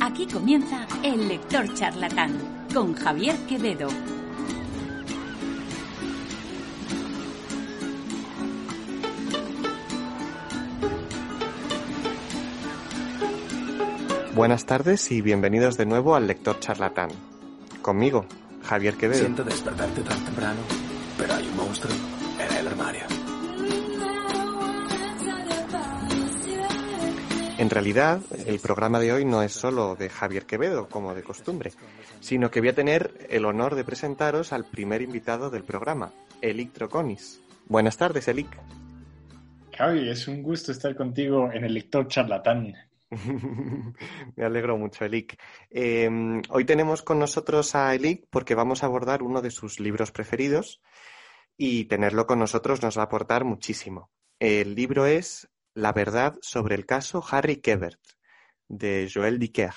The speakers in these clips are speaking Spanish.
Aquí comienza El Lector Charlatán con Javier Quevedo. Buenas tardes y bienvenidos de nuevo al Lector Charlatán. Conmigo, Javier Quevedo. Siento despertarte tan temprano, pero hay un monstruo En realidad, el programa de hoy no es solo de Javier Quevedo, como de costumbre, sino que voy a tener el honor de presentaros al primer invitado del programa, Elic Troconis. Buenas tardes, Elic. Javi, es un gusto estar contigo en el lector charlatán. Me alegro mucho, Elic. Eh, hoy tenemos con nosotros a Elic porque vamos a abordar uno de sus libros preferidos y tenerlo con nosotros nos va a aportar muchísimo. El libro es La verdad sobre el caso Harry Quebert, de Joël Dicker.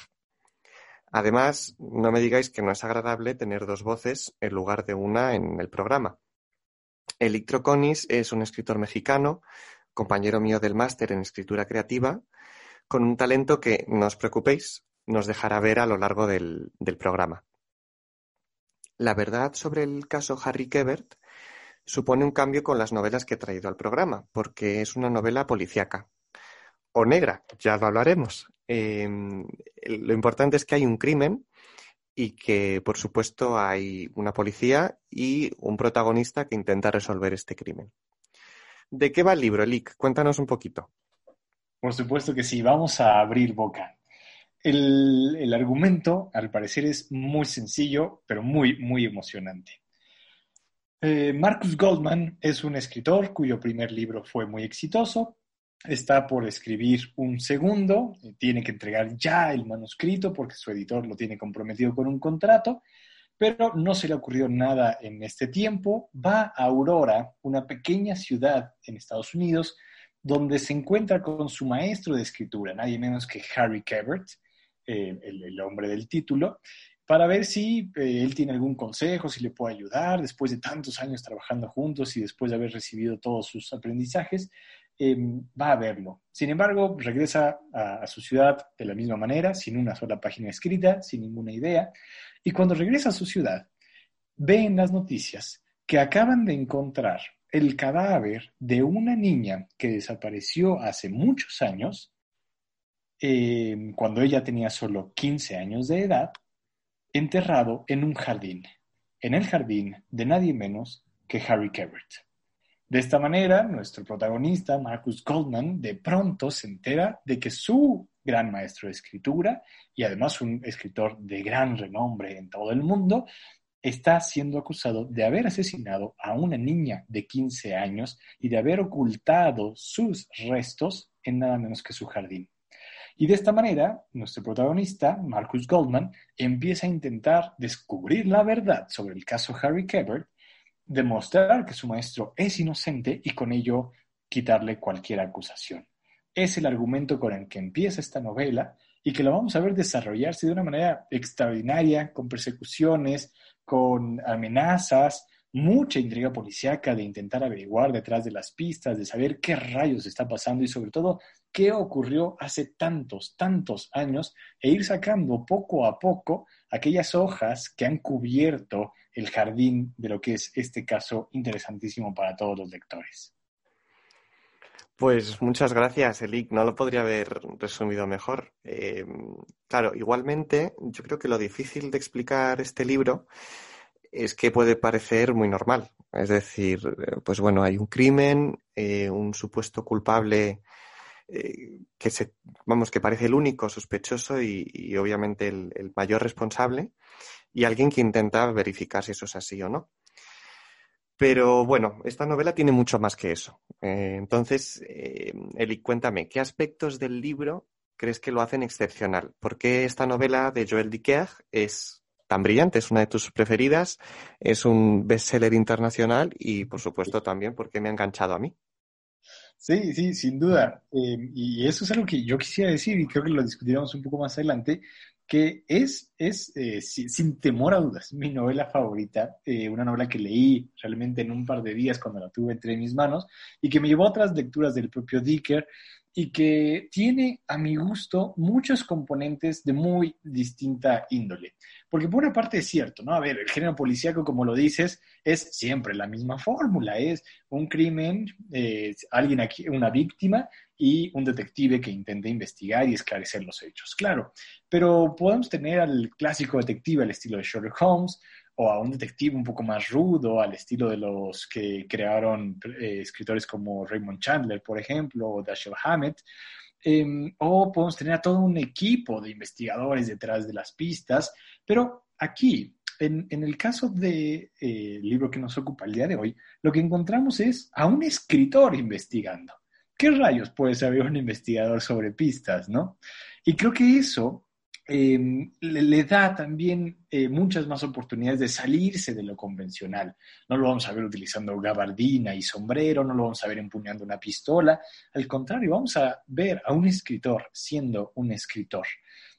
Además, no me digáis que no es agradable tener dos voces en lugar de una en el programa. Elic Troconis es un escritor mexicano, compañero mío del máster en escritura creativa, con un talento que, no os preocupéis, nos dejará ver a lo largo del, del programa. La verdad sobre el caso Harry Quebert supone un cambio con las novelas que he traído al programa, porque es una novela policíaca. O negra, ya lo hablaremos. Eh, lo importante es que hay un crimen y que, por supuesto, hay una policía y un protagonista que intenta resolver este crimen. ¿De qué va el libro, Elic? Cuéntanos un poquito. Por supuesto que sí, vamos a abrir boca. El, el, argumento, al parecer, es muy sencillo, pero muy, muy emocionante. Eh, Marcus Goldman es un escritor cuyo primer libro fue muy exitoso. Está por escribir un segundo, tiene que entregar ya el manuscrito porque su editor lo tiene comprometido con un contrato, pero no se le ocurrió nada en este tiempo. Va a Aurora, una pequeña ciudad en Estados Unidos, donde se encuentra con su maestro de escritura, nadie menos que Harry Quebert, eh, el, el, hombre del título, para ver si eh, él tiene algún consejo, si le puede ayudar, después de tantos años trabajando juntos y después de haber recibido todos sus aprendizajes, eh, va a verlo. Sin embargo, regresa a, su ciudad de la misma manera, sin una sola página escrita, sin ninguna idea, y cuando regresa a su ciudad, ve en las noticias que acaban de encontrar el cadáver de una niña que desapareció hace muchos años, eh, cuando ella tenía solo 15 años de edad, enterrado en un jardín, en el jardín de nadie menos que Harry Quebert. De esta manera, nuestro protagonista, Marcus Goldman, de pronto se entera de que su gran maestro de escritura y además un escritor de gran renombre en todo el mundo, está siendo acusado de haber asesinado a una niña de 15 años y de haber ocultado sus restos en nada menos que su jardín. Y de esta manera, nuestro protagonista, Marcus Goldman, empieza a intentar descubrir la verdad sobre el caso Harry Quebert, demostrar que su maestro es inocente y con ello quitarle cualquier acusación. Es el argumento con el que empieza esta novela y que lo vamos a ver desarrollarse de una manera extraordinaria, con persecuciones, con amenazas, mucha intriga policíaca de intentar averiguar detrás de las pistas, de saber qué rayos está pasando y sobre todo qué ocurrió hace tantos, tantos años e ir sacando poco a poco aquellas hojas que han cubierto el jardín de lo que es este caso interesantísimo para todos los lectores. Pues muchas gracias, Elic. No lo podría haber resumido mejor. Eh, claro, igualmente, yo creo que lo difícil de explicar este libro es que puede parecer muy normal. Es decir, pues bueno, hay un crimen, eh, un supuesto culpable eh, que se, vamos, que parece el único sospechoso y, obviamente el, el, mayor responsable, y alguien que intenta verificar si eso es así o no. Pero bueno, esta novela tiene mucho más que eso. Eh, entonces, eh, Eli, cuéntame, ¿qué aspectos del libro crees que lo hacen excepcional? ¿Por qué esta novela de Joel Dicker es tan brillante? Es una de tus preferidas, es un bestseller internacional y, por supuesto, también porque me ha enganchado a mí. Sí, sí, sin duda. Eh, y eso es algo que yo quisiera decir y creo que lo discutiremos un poco más adelante, que es, es eh, sin, sin, temor a dudas, mi novela favorita, eh, una novela que leí realmente en un par de días cuando la tuve entre mis manos y que me llevó a otras lecturas del propio Dicker y que tiene, a mi gusto, muchos componentes de muy distinta índole. Porque por una parte es cierto, ¿no? A ver, el género policíaco, como lo dices, es siempre la misma fórmula, es un crimen, alguien aquí, una víctima y un detective que intenta investigar y esclarecer los hechos, claro. Pero podemos tener al clásico detective al estilo de Sherlock Holmes, o a un detective un poco más rudo, al estilo de los que crearon eh, escritores como Raymond Chandler, por ejemplo, o Dashiell Hammett. Em, o podemos tener a todo un equipo de investigadores detrás de las pistas, pero aquí, en, el caso del eh, libro que nos ocupa el día de hoy, lo que encontramos es a un escritor investigando. ¿Qué rayos puede saber un investigador sobre pistas, no? Y creo que eso Em, le, da también eh, muchas más oportunidades de salirse de lo convencional. No lo vamos a ver utilizando gabardina y sombrero, no lo vamos a ver empuñando una pistola. Al contrario, vamos a ver a un escritor siendo un escritor.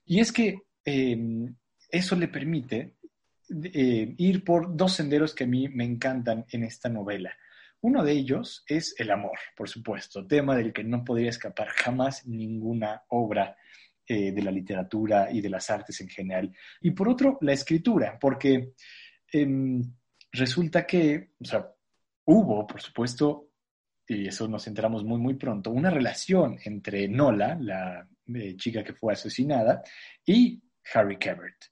Y es que em, eso le permite eh, ir por dos senderos que a mí me encantan en esta novela. Uno de ellos es el amor, por supuesto, tema del que no podría escapar jamás ninguna obra eh, de la literatura y de las artes en general. Y por otro, la escritura, porque em, resulta que, o sea, hubo, por supuesto, y eso nos enteramos muy, muy pronto, una relación entre Nola, la eh, chica que fue asesinada, y Harry Cabert.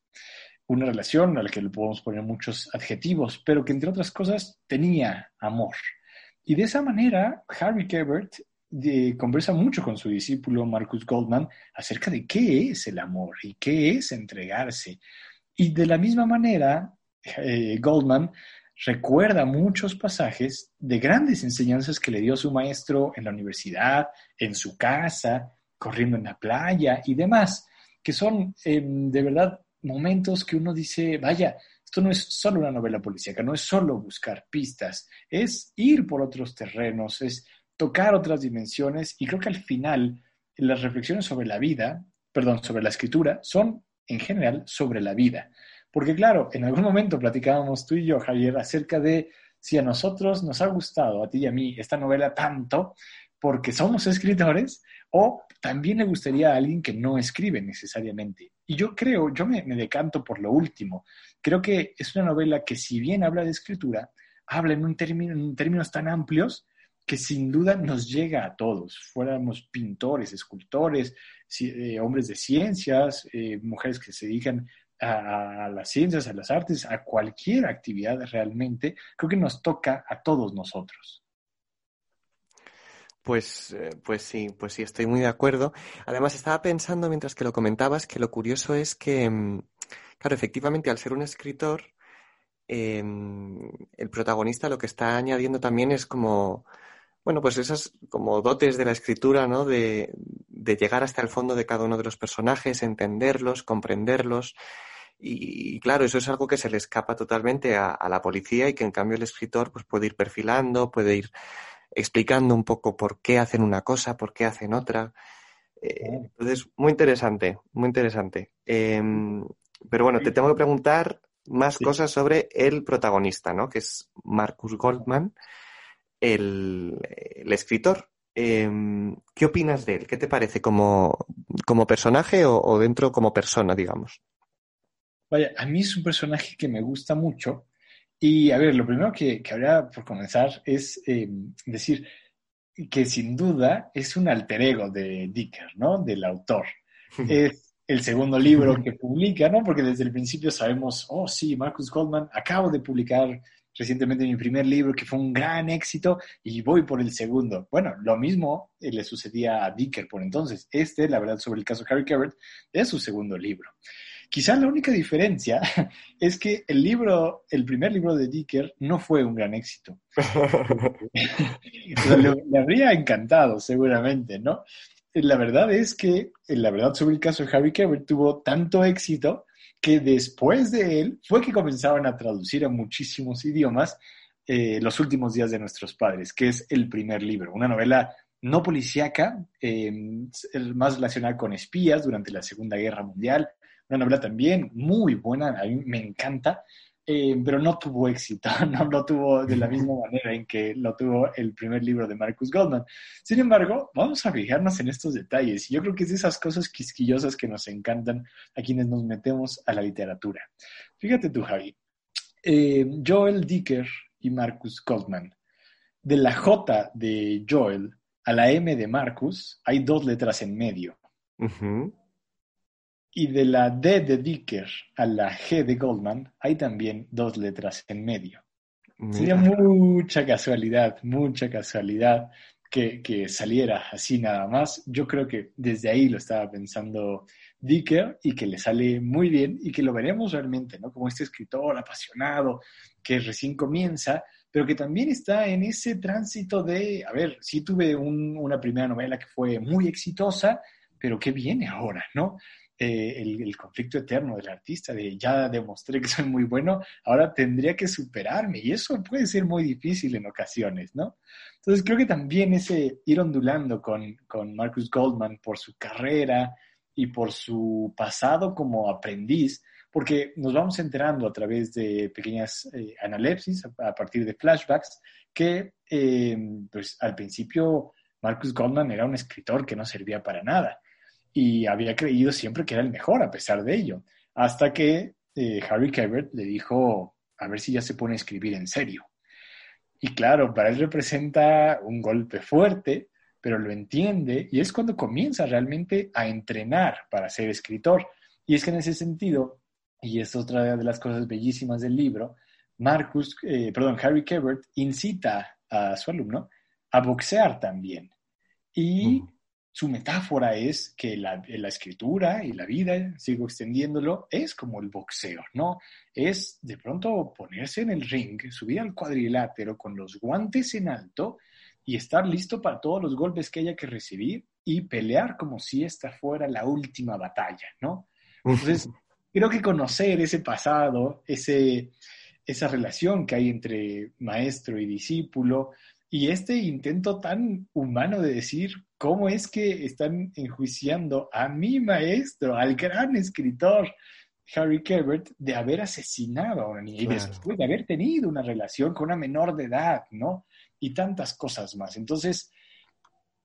Una relación a la que le podemos poner muchos adjetivos, pero que entre otras cosas tenía amor. Y de esa manera, Harry Cabert conversa mucho con su discípulo Marcus Goldman acerca de qué es el amor y qué es entregarse. Y de la misma manera, eh, Goldman recuerda muchos pasajes de grandes enseñanzas que le dio su maestro en la universidad, en su casa, corriendo en la playa y demás, que son em, de verdad momentos que uno dice, vaya, esto no es solo una novela policíaca, no es solo buscar pistas, es ir por otros terrenos, es tocar otras dimensiones y creo que al final las reflexiones sobre la vida, perdón, sobre la escritura, son en general sobre la vida. Porque claro, en algún momento platicábamos tú y yo, Javier, acerca de si a nosotros nos ha gustado, a ti y a mí, esta novela tanto porque somos escritores o también le gustaría a alguien que no escribe necesariamente. Y yo creo, yo me, decanto por lo último. Creo que es una novela que si bien habla de escritura, habla en, un término, en términos tan amplios que sin duda nos llega a todos, fuéramos pintores, escultores, eh, hombres de ciencias, eh, mujeres que se dedican a, las ciencias, a las artes, a cualquier actividad realmente, creo que nos toca a todos nosotros. Pues, eh, pues sí, pues sí, estoy muy de acuerdo. Además, estaba pensando mientras que lo comentabas que lo curioso es que, mm, claro, efectivamente, al ser un escritor, em, el protagonista lo que está añadiendo también es como bueno, pues esas como dotes de la escritura, ¿no? De, llegar hasta el fondo de cada uno de los personajes, entenderlos, comprenderlos. Y, claro, eso es algo que se le escapa totalmente a, la policía y que en cambio el escritor pues, puede ir perfilando, puede ir explicando un poco por qué hacen una cosa, por qué hacen otra. Eh, entonces, muy interesante, muy interesante. Em, pero bueno, te tengo que preguntar más cosas sobre el protagonista, ¿no? Que es Marcus Goldman el, escritor. Em, ¿Qué opinas de él? ¿Qué te parece como, como personaje o, dentro como persona, digamos? Vaya, a mí es un personaje que me gusta mucho. Y a ver, lo primero que, que habría por comenzar es em, decir que sin duda es un alter ego de Dicker, ¿no? Del autor. es el segundo libro que publica, ¿no? Porque desde el principio sabemos, oh sí, Marcus Goldman, acabo de publicar recientemente mi primer libro, que fue un gran éxito, y voy por el segundo. Bueno, lo mismo eh, le sucedía a Dicker por entonces. Este, la verdad, sobre el caso Harry Cabert, es su segundo libro. Quizá la única diferencia es que el libro, el primer libro de Dicker no fue un gran éxito. le, habría encantado, seguramente, ¿no? La verdad es que, la verdad sobre el caso de Harry Cabert tuvo tanto éxito que después de él fue que comenzaron a traducir a muchísimos idiomas eh, Los últimos días de nuestros padres, que es el primer libro, una novela no policíaca, eh, más relacionada con espías durante la Segunda Guerra Mundial, una novela también muy buena, a mí me encanta, eh, pero no tuvo éxito, no lo tuvo de la misma manera en que lo tuvo el primer libro de Marcus Goldman. Sin embargo, vamos a fijarnos en estos detalles. Yo creo que es de esas cosas quisquillosas que nos encantan a quienes nos metemos a la literatura. Fíjate tú, Javi. Eh, Joel Dicker y Marcus Goldman. De la J de Joel a la M de Marcus hay dos letras en medio. Y de la D de Dicker a la G de Goldman hay también dos letras en medio. Sería mucha casualidad, mucha casualidad que, que, saliera así nada más. Yo creo que desde ahí lo estaba pensando Dicker y que le sale muy bien y que lo veremos realmente, ¿no? Como este escritor apasionado que recién comienza, pero que también está en ese tránsito de, a ver, sí tuve una primera novela que fue muy exitosa, pero ¿qué viene ahora, no? Eh, el, conflicto eterno del artista, de ya demostré que soy muy bueno, ahora tendría que superarme y eso puede ser muy difícil en ocasiones, ¿no? Entonces creo que también ese ir ondulando con, con Marcus Goldman por su carrera y por su pasado como aprendiz, porque nos vamos enterando a través de pequeñas eh, analepsis, a, partir de flashbacks, que eh, pues al principio Marcus Goldman era un escritor que no servía para nada y había creído siempre que era el mejor a pesar de ello, hasta que eh, Harry Cabert le dijo, a ver si ya se pone a escribir en serio. Y claro, para él representa un golpe fuerte, pero lo entiende y es cuando comienza realmente a entrenar para ser escritor. Y es que en ese sentido, y es otra de las cosas bellísimas del libro, Marcus, eh, perdón, Harry Cabert incita a su alumno a boxear también. Y su metáfora es que la, escritura y la vida, sigo extendiéndolo, es como el boxeo, ¿no? Es de pronto ponerse en el ring, subir al cuadrilátero con los guantes en alto y estar listo para todos los golpes que haya que recibir y pelear como si esta fuera la última batalla, ¿no? Entonces, creo que conocer ese pasado, ese, esa relación que hay entre maestro y discípulo, y este intento tan humano de decir cómo es que están enjuiciando a mi maestro, al gran escritor Harry Cabert, de haber asesinado a una niña y después de haber tenido una relación con una menor de edad, ¿no? Y tantas cosas más. Entonces,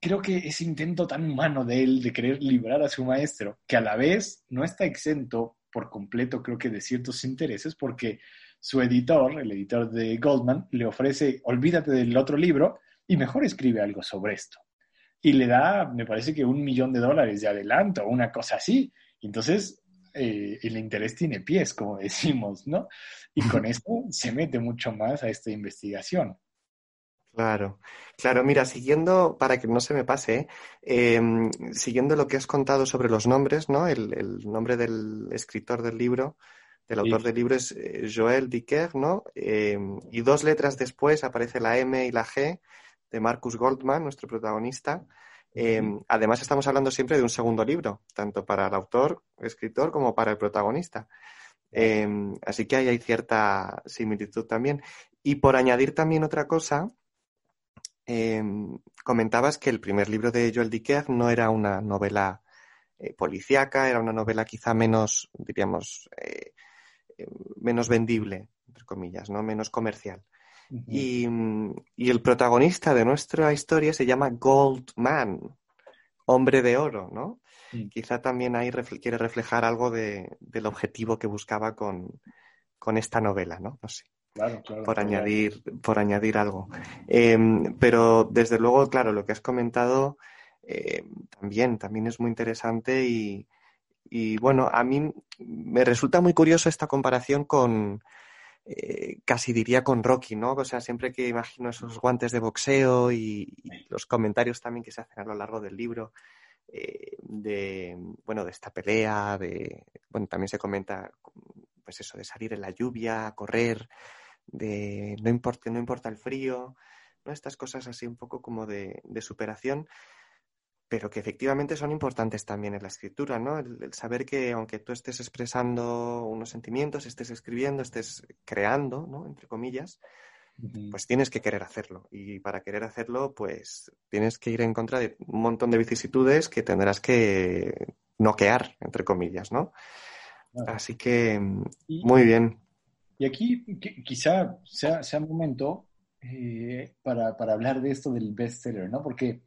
creo que ese intento tan humano de él de querer librar a su maestro, que a la vez no está exento por completo, creo que de ciertos intereses, porque su editor, el editor de Goldman, le ofrece, olvídate del otro libro y mejor escribe algo sobre esto. Y le da, me parece que un millón de dólares de adelanto, una cosa así. Entonces, eh, el interés tiene pies, como decimos, ¿no? Y con esto se mete mucho más a esta investigación. Claro, claro, mira, siguiendo, para que no se me pase, em, siguiendo lo que has contado sobre los nombres, ¿no? El, el nombre del escritor del libro, el autor del libro es eh, Joel Dicker, ¿no? Eh, y dos letras después aparece la M y la G de Marcus Goldman, nuestro protagonista. Eh, además, estamos hablando siempre de un segundo libro, tanto para el autor, escritor, como para el protagonista. así que ahí hay cierta similitud también. Y por añadir también otra cosa, comentabas que el primer libro de Joel Dicker no era una novela policíaca, era una novela quizá menos, diríamos, menos vendible, entre comillas, ¿no? Menos comercial. y, el protagonista de nuestra historia se llama Goldman, hombre de oro, ¿no? Quizá también ahí quiere reflejar algo del objetivo que buscaba con, esta novela, ¿no? No sé. por, añadir, por añadir algo. Em, pero desde luego, claro, lo que has comentado eh, también, también es muy interesante y, y bueno, a mí me resulta muy curioso esta comparación con, eh, casi diría con Rocky, ¿no? O sea, siempre que imagino esos guantes de boxeo y, los comentarios también que se hacen a lo largo del libro eh, de, bueno, de esta pelea, de, bueno, también se comenta, pues eso, de salir en la lluvia, correr, de no importa, no importa el frío, ¿no? Estas cosas así un poco como de, de superación pero que efectivamente son importantes también en la escritura, ¿no? El, saber que aunque tú estés expresando unos sentimientos, estés escribiendo, estés creando, ¿no? Entre comillas, pues tienes que querer hacerlo. Y para querer hacerlo, pues tienes que ir en contra de un montón de vicisitudes que tendrás que noquear, entre comillas, ¿no? Así que, muy bien. Y aquí quizá sea, sea momento eh, para, para, hablar de esto del bestseller, ¿no? Porque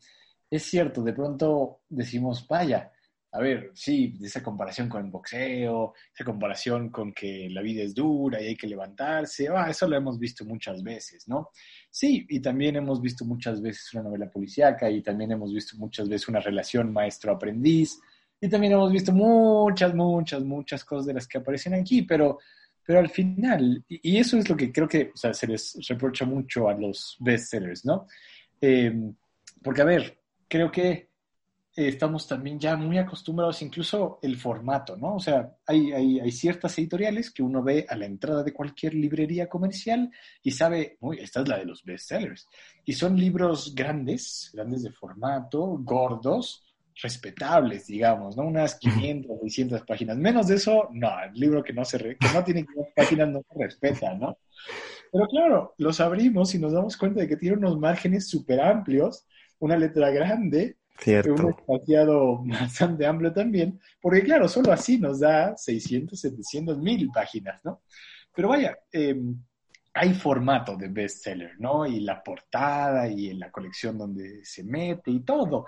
es cierto, de pronto decimos, vaya, a ver, sí, esa comparación con el boxeo, esa comparación con que la vida es dura y hay que levantarse, ah, eso lo hemos visto muchas veces, ¿no? Sí, y también hemos visto muchas veces una novela policíaca y también hemos visto muchas veces una relación maestro-aprendiz y también hemos visto muchas, muchas, muchas cosas de las que aparecen aquí, pero, pero al final, y eso es lo que creo que se les reprocha mucho a los bestsellers, ¿no? Eh, porque, a ver, creo que estamos también ya muy acostumbrados, incluso el formato, ¿no? O sea, hay, hay, ciertas editoriales que uno ve a la entrada de cualquier librería comercial y sabe, uy, esta es la de los bestsellers. Y son libros grandes, grandes de formato, gordos, respetables, digamos, ¿no? Unas 500, 600 páginas. Menos de eso, no, el libro que no, se que no tiene páginas no se respeta, ¿no? Pero claro, los abrimos y nos damos cuenta de que tiene unos márgenes súper amplios, una letra grande, Cierto. Un espaciado bastante amplio también, porque claro, solo así nos da 600, 700 mil páginas, ¿no? Pero vaya, em, hay formato de bestseller, ¿no? Y la portada y en la colección donde se mete y todo.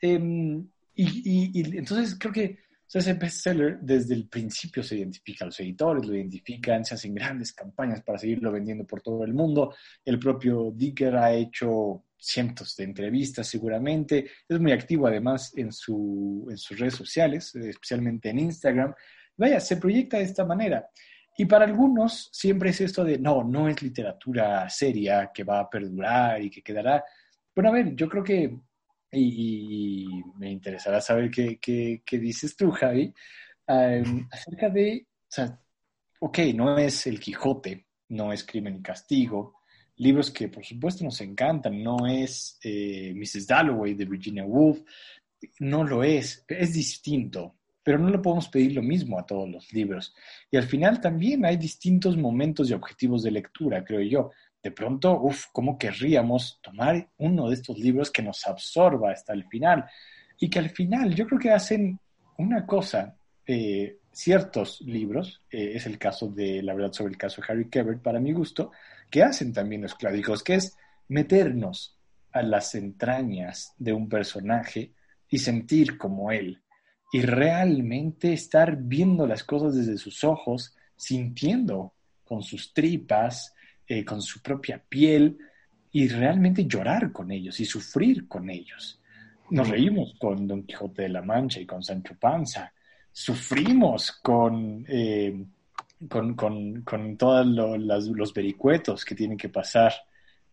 Em, y, y, entonces creo que o sea, ese bestseller desde el principio se identifica, los editores lo identifican, se hacen grandes campañas para seguirlo vendiendo por todo el mundo. El propio Dicker ha hecho cientos de entrevistas seguramente. Es muy activo además en, su, en sus redes sociales, especialmente en Instagram. Vaya, se proyecta de esta manera. Y para algunos siempre es esto de, no, no es literatura seria que va a perdurar y que quedará. Bueno, a ver, yo creo que, y, me interesará saber qué, qué, qué dices tú, Javi, acerca de, o sea, ok, no es el Quijote, no es Crimen y Castigo, libros que por supuesto nos encantan, no es eh, Mrs. Dalloway de Virginia Woolf, no lo es, es distinto, pero no le podemos pedir lo mismo a todos los libros. Y al final también hay distintos momentos y objetivos de lectura, creo yo. De pronto, uff, ¿cómo querríamos tomar uno de estos libros que nos absorba hasta el final? Y que al final yo creo que hacen una cosa, eh, ciertos libros, eh, es el caso de La verdad sobre el caso de Harry Kebert, para mi gusto, que hacen también los clásicos, que es meternos a las entrañas de un personaje y sentir como él, y realmente estar viendo las cosas desde sus ojos, sintiendo con sus tripas, eh, con su propia piel, y realmente llorar con ellos y sufrir con ellos. Nos reímos con Don Quijote de la Mancha y con Sancho Panza, sufrimos con... Eh, con, con, con todos los vericuetos que tienen que pasar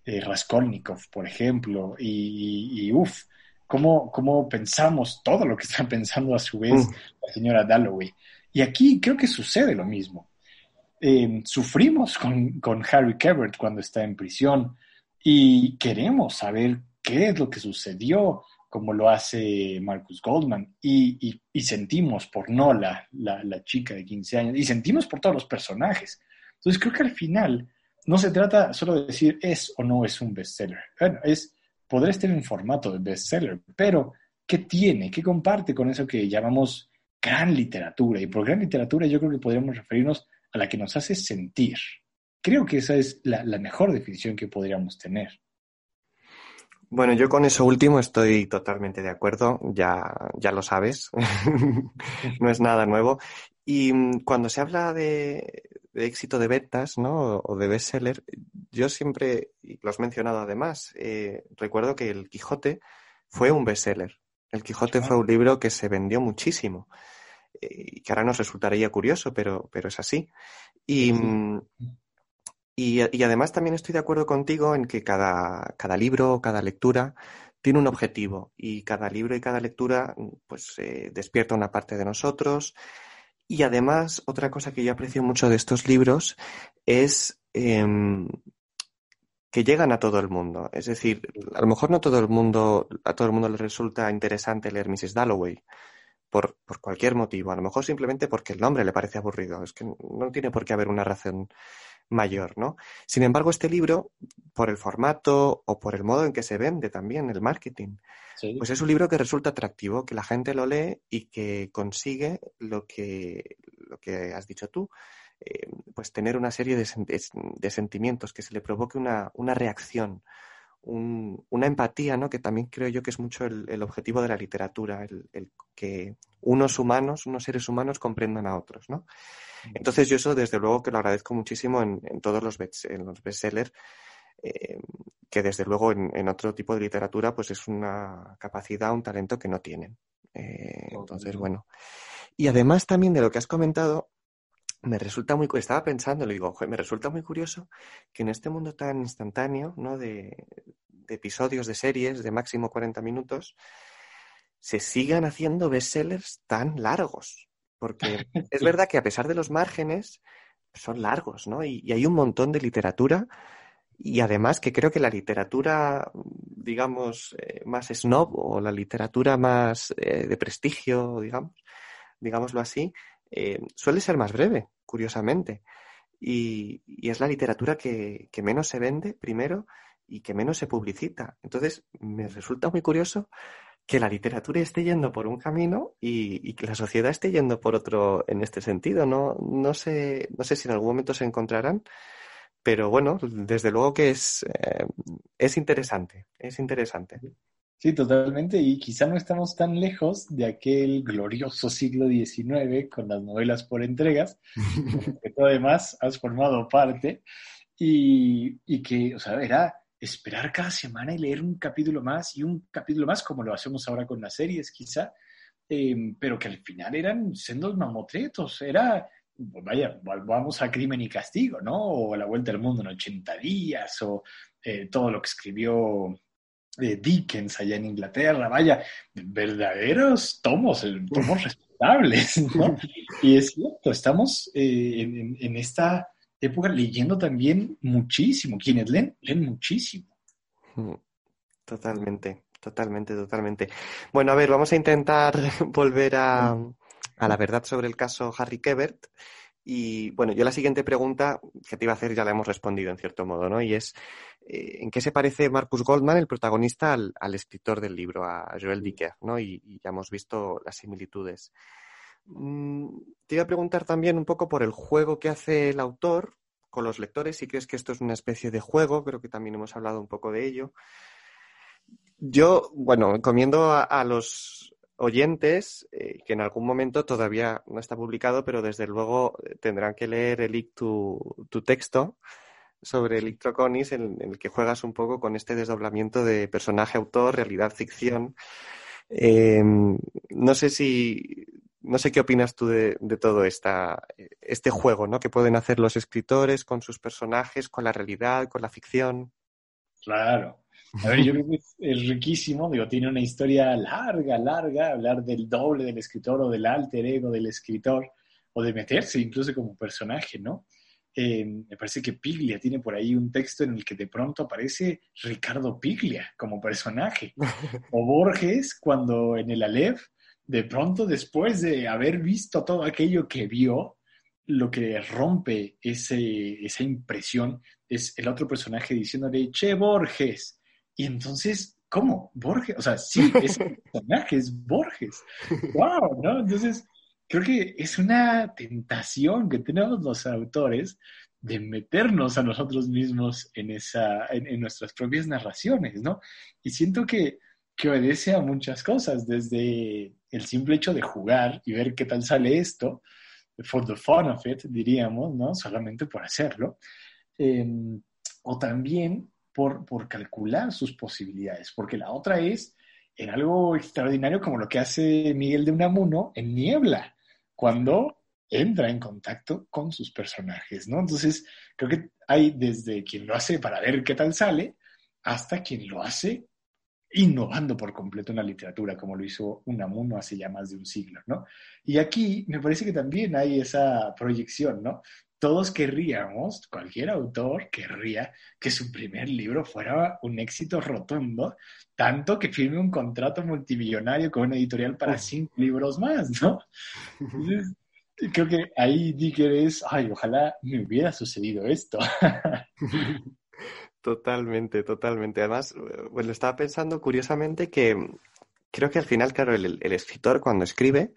eh, Raskolnikov, por ejemplo, y, y, uff, cómo, cómo, pensamos todo lo que está pensando a su vez mm. la señora Dalloway. Y aquí creo que sucede lo mismo. Em, sufrimos con, con Harry Cabert cuando está en prisión y queremos saber qué es lo que sucedió, como lo hace Marcus Goldman, y, sentimos por Nola, la, la, chica de 15 años, y sentimos por todos los personajes. Entonces creo que al final no se trata solo de decir es o no es un bestseller. Bueno, es, podrá estar en formato de bestseller, pero ¿qué tiene? ¿Qué comparte con eso que llamamos gran literatura? Y por gran literatura yo creo que podríamos referirnos a la que nos hace sentir. Creo que esa es la mejor definición que podríamos tener. Bueno, yo con eso último estoy totalmente de acuerdo, ya, ya lo sabes, no es nada nuevo. Y mm, cuando se habla de, éxito de ventas, ¿no? O de bestseller, yo siempre, y lo has mencionado además, eh, recuerdo que El Quijote fue un bestseller. El Quijote fue un libro que se vendió muchísimo. Y que ahora nos resultaría curioso, pero, pero es así. Y, y, además también estoy de acuerdo contigo en que cada, cada libro, cada lectura tiene un objetivo y cada libro y cada lectura pues eh, despierta una parte de nosotros. Y además, otra cosa que yo aprecio mucho de estos libros es em, que llegan a todo el mundo. Es decir, a lo mejor no todo el mundo, a todo el mundo le resulta interesante leer Mrs. Dalloway. Por, por cualquier motivo, a lo mejor simplemente porque el nombre le parece aburrido. Es que no tiene por qué haber una razón mayor, ¿no? Sin embargo, este libro, por el formato o por el modo en que se vende también, el marketing, pues es un libro que resulta atractivo, que la gente lo lee y que consigue lo que, lo que has dicho tú, eh, pues tener una serie de, sentimientos, que se le provoque una, reacción, una empatía, ¿no? que también creo yo que es mucho el, objetivo de la literatura, el, que unos humanos, unos seres humanos comprendan a otros. ¿no? Entonces yo eso desde luego que lo agradezco muchísimo en, todos los, en los bestsellers eh, que desde luego en, otro tipo de literatura pues es una capacidad, un talento que no tienen. Eh, entonces, bueno. Y además también de lo que has comentado, me resulta muy, estaba pensando, le digo, me resulta muy curioso que en este mundo tan instantáneo, ¿no? De, episodios de series de máximo 40 minutos, se sigan haciendo bestsellers tan largos. Porque es verdad que a pesar de los márgenes, son largos, ¿no? y hay un montón de literatura y además que creo que la literatura, digamos, eh, más snob o la literatura más eh, de prestigio, digamos, digámoslo así, eh, suele ser más breve, curiosamente. Y, es la literatura que, menos se vende, primero, y que menos se publicita. Entonces, me resulta muy curioso que la literatura esté yendo por un camino y, que la sociedad esté yendo por otro en este sentido. No, no, sé, no sé si en algún momento se encontrarán pero bueno, desde luego que es, eh, es interesante, es interesante. Sí, totalmente, y quizá no estamos tan lejos de aquel glorioso siglo XIX con las novelas por entregas, que tú además has formado parte, y, y que, o sea, era esperar cada semana y leer un capítulo más y un capítulo más, como lo hacemos ahora con las series, quizá, eh, pero que al final eran sendos mamotretos, era vaya, vamos a Crimen y Castigo, ¿no? O La Vuelta al Mundo en 80 días, o eh, todo lo que escribió eh, Dickens allá en Inglaterra, vaya, verdaderos tomos, eh, tomos respetables, ¿no? Y es cierto, estamos en, en, esta época leyendo también muchísimo. Quienes leen, leen muchísimo. Mm, totalmente, totalmente, totalmente. Bueno, a ver, vamos a intentar volver a a la verdad sobre el caso Harry Kebert. Y bueno, yo la siguiente pregunta que te iba a hacer ya la hemos respondido en cierto modo, ¿no? Y es, eh, ¿en qué se parece Marcus Goldman, el protagonista, al, escritor del libro, a Joel Dicker, ¿no? Y, ya hemos visto las similitudes. Mm, te iba a preguntar también un poco por el juego que hace el autor con los lectores, si crees que esto es una especie de juego, creo que también hemos hablado un poco de ello. Yo, bueno, encomiendo a los oyentes eh, que en algún momento todavía no está publicado, pero desde luego eh, tendrán que leer el tu, texto sobre el Troconis, en, el que juegas un poco con este desdoblamiento de personaje-autor, realidad-ficción. Em, no sé si, no sé qué opinas tú de, de, todo esta, este juego, ¿no? Que pueden hacer los escritores con sus personajes, con la realidad, con la ficción. Claro. A ver, yo creo que es, riquísimo, digo, tiene una historia larga, larga, hablar del doble del escritor o del alter ego del escritor, o de meterse incluso como personaje, ¿no? Eh, me parece que Piglia tiene por ahí un texto en el que de pronto aparece Ricardo Piglia como personaje, o Borges cuando en el Aleph, de pronto después de haber visto todo aquello que vio, lo que rompe ese, esa impresión es el otro personaje diciéndole, che, Borges, y entonces, ¿cómo? Borges, o sea, sí, es un personaje, es Borges. ¡Wow! ¿no? Entonces, creo que es una tentación que tenemos los autores de meternos a nosotros mismos en, esa, en, nuestras propias narraciones, ¿no? Y siento que, que obedece a muchas cosas, desde el simple hecho de jugar y ver qué tal sale esto, for the fun of it, diríamos, ¿no? Solamente por hacerlo. Em, o también por, calcular sus posibilidades, porque la otra es en algo extraordinario como lo que hace Miguel de Unamuno en Niebla, cuando entra en contacto con sus personajes, ¿no? Entonces, creo que hay desde quien lo hace para ver qué tal sale, hasta quien lo hace innovando por completo en la literatura, como lo hizo Unamuno hace ya más de un siglo, ¿no? Y aquí me parece que también hay esa proyección, ¿no? Todos querríamos, cualquier autor querría que su primer libro fuera un éxito rotundo, tanto que firme un contrato multimillonario con una editorial para cinco libros más, ¿no? creo que ahí Dicker es, ay, ojalá me hubiera sucedido esto. Totalmente, totalmente. Además, bueno, estaba pensando curiosamente que creo que al final, claro, el escritor cuando escribe,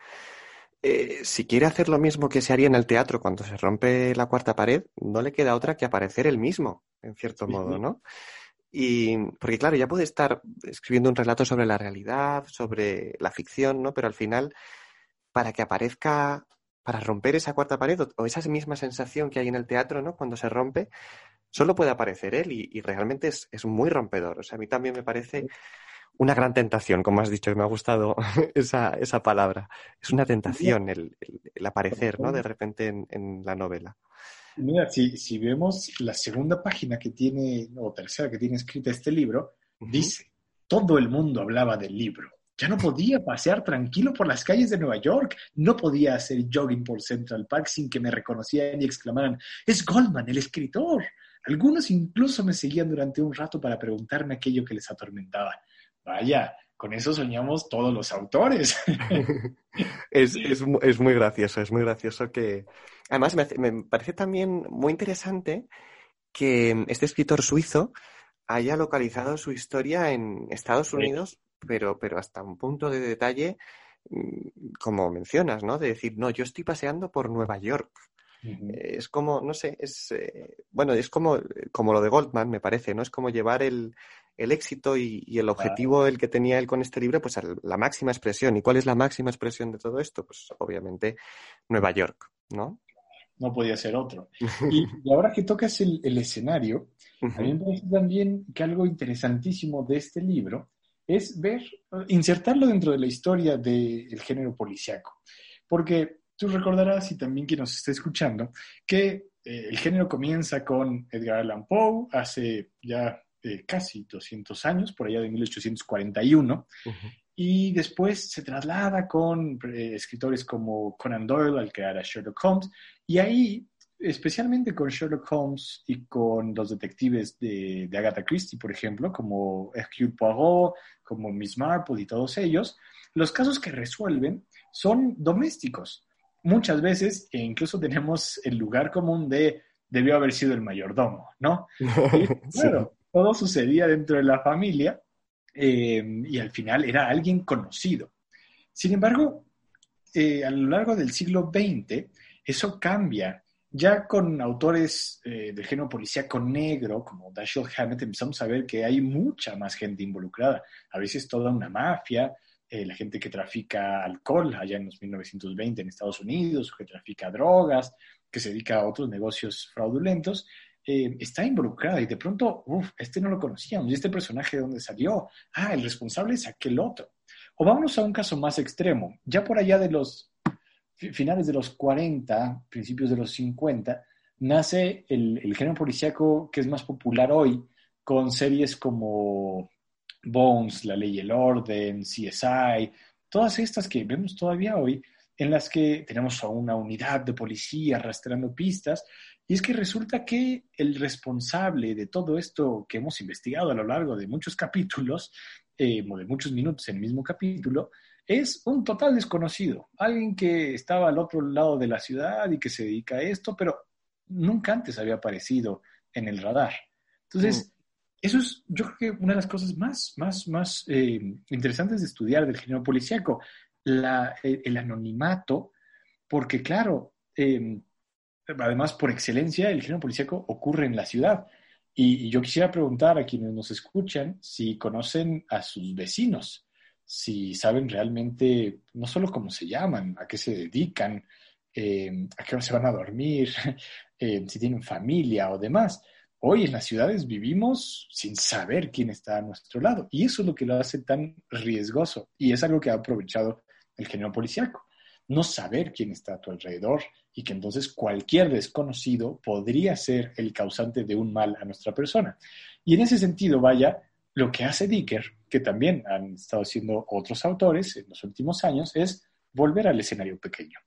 eh, si quiere hacer lo mismo que se haría en el teatro cuando se rompe la cuarta pared, no le queda otra que aparecer él mismo, en cierto modo, ¿no? Y porque claro, ya puede estar escribiendo un relato sobre la realidad, sobre la ficción, ¿no? Pero al final, para que aparezca, para romper esa cuarta pared o, esa misma sensación que hay en el teatro, ¿no? Cuando se rompe, solo puede aparecer él y, realmente es, es, muy rompedor. O sea, a mí también me parece una gran tentación, como has dicho, que me ha gustado esa, esa palabra. Es una tentación el, el, aparecer, ¿no? De repente en, la novela. Mira, si, si, vemos la segunda página que tiene, o tercera que tiene escrita este libro, dice, todo el mundo hablaba del libro. Ya no podía pasear tranquilo por las calles de Nueva York. No podía hacer jogging por Central Park sin que me reconocieran y exclamaran, es Goldman, el escritor. Algunos incluso me seguían durante un rato para preguntarme aquello que les atormentaba. Vaya, con eso soñamos todos los autores. es, es, es, muy gracioso, es muy gracioso que... Además, me, parece también muy interesante que este escritor suizo haya localizado su historia en Estados Unidos, pero, pero hasta un punto de detalle, mm, como mencionas, ¿no? De decir, no, yo estoy paseando por Nueva York. Es como, no sé, es, eh, bueno, es como, como lo de Goldman, me parece, ¿no? Es como llevar el, el éxito y, el objetivo el que tenía él con este libro, pues la máxima expresión. ¿Y cuál es la máxima expresión de todo esto? Pues obviamente Nueva York, ¿no? No podía ser otro. Y, ahora que tocas el, escenario, a mí me parece también que algo interesantísimo de este libro es ver, insertarlo dentro de la historia del género policiaco. Porque tú recordarás, y también quien nos está escuchando, que eh, el género comienza con Edgar Allan Poe hace ya casi 200 años, por allá de 1841, y después se traslada con eh, escritores como Conan Doyle al crear a Sherlock Holmes, y ahí, especialmente con Sherlock Holmes y con los detectives de, Agatha Christie, por ejemplo, como Hercule Poirot, como Miss Marple y todos ellos, los casos que resuelven son domésticos. Muchas veces, e incluso tenemos el lugar común de debió haber sido el mayordomo, ¿no? claro, todo sucedía dentro de la familia eh, y al final era alguien conocido. Sin embargo, eh, a lo largo del siglo XX, eso cambia. Ya con autores eh, del género policíaco negro, como Dashiell Hammett, empezamos a ver que hay mucha más gente involucrada. A veces toda una mafia, la gente que trafica alcohol allá en los 1920 en Estados Unidos, que trafica drogas, que se dedica a otros negocios fraudulentos. Eh, está involucrada y de pronto, uff, este no lo conocíamos, y este personaje de dónde salió, ah, el responsable es aquel otro. O vámonos a un caso más extremo, ya por allá de los finales de los 40, principios de los 50, nace el, el género policíaco que es más popular hoy, con series como Bones, La Ley y el Orden, CSI, todas estas que vemos todavía hoy, en las que tenemos a una unidad de policía arrastrando pistas y es que resulta que el responsable de todo esto que hemos investigado a lo largo de muchos capítulos, eh, o de muchos minutos en el mismo capítulo, es un total desconocido, alguien que estaba al otro lado de la ciudad y que se dedica a esto, pero nunca antes había aparecido en el radar. Entonces, mm. eso es, yo creo que una de las cosas más, más, más eh, interesantes de estudiar del género policíaco, la, el, anonimato, porque claro, eh, además, por excelencia, el género policíaco ocurre en la ciudad. Y, yo quisiera preguntar a quienes nos escuchan si conocen a sus vecinos, si saben realmente no solo cómo se llaman, a qué se dedican, eh, a qué hora se van a dormir, eh, si tienen familia o demás. Hoy en las ciudades vivimos sin saber quién está a nuestro lado y eso es lo que lo hace tan riesgoso y es algo que ha aprovechado el género policíaco no saber quién está a tu alrededor y que entonces cualquier desconocido podría ser el causante de un mal a nuestra persona. Y en ese sentido, vaya, lo que hace Dicker, que también han estado haciendo otros autores en los últimos años, es volver al escenario pequeño.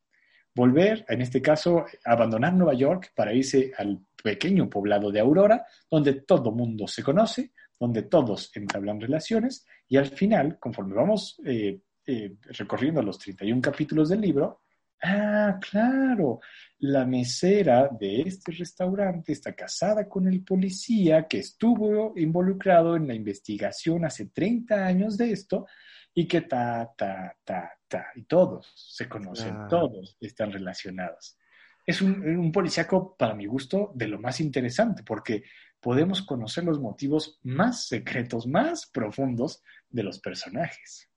Volver, en este caso, abandonar Nueva York para irse al pequeño poblado de Aurora, donde todo mundo se conoce, donde todos entablan relaciones y al final, conforme vamos eh, eh, recorriendo los 31 capítulos del libro, ah, claro, la mesera de este restaurante está casada con el policía que estuvo involucrado en la investigación hace 30 años de esto y que ta, ta, ta, está y todos se conocen, todos están relacionados. Es un, un policíaco, para mi gusto, de lo más interesante, porque podemos conocer los motivos más secretos, más profundos de los personajes.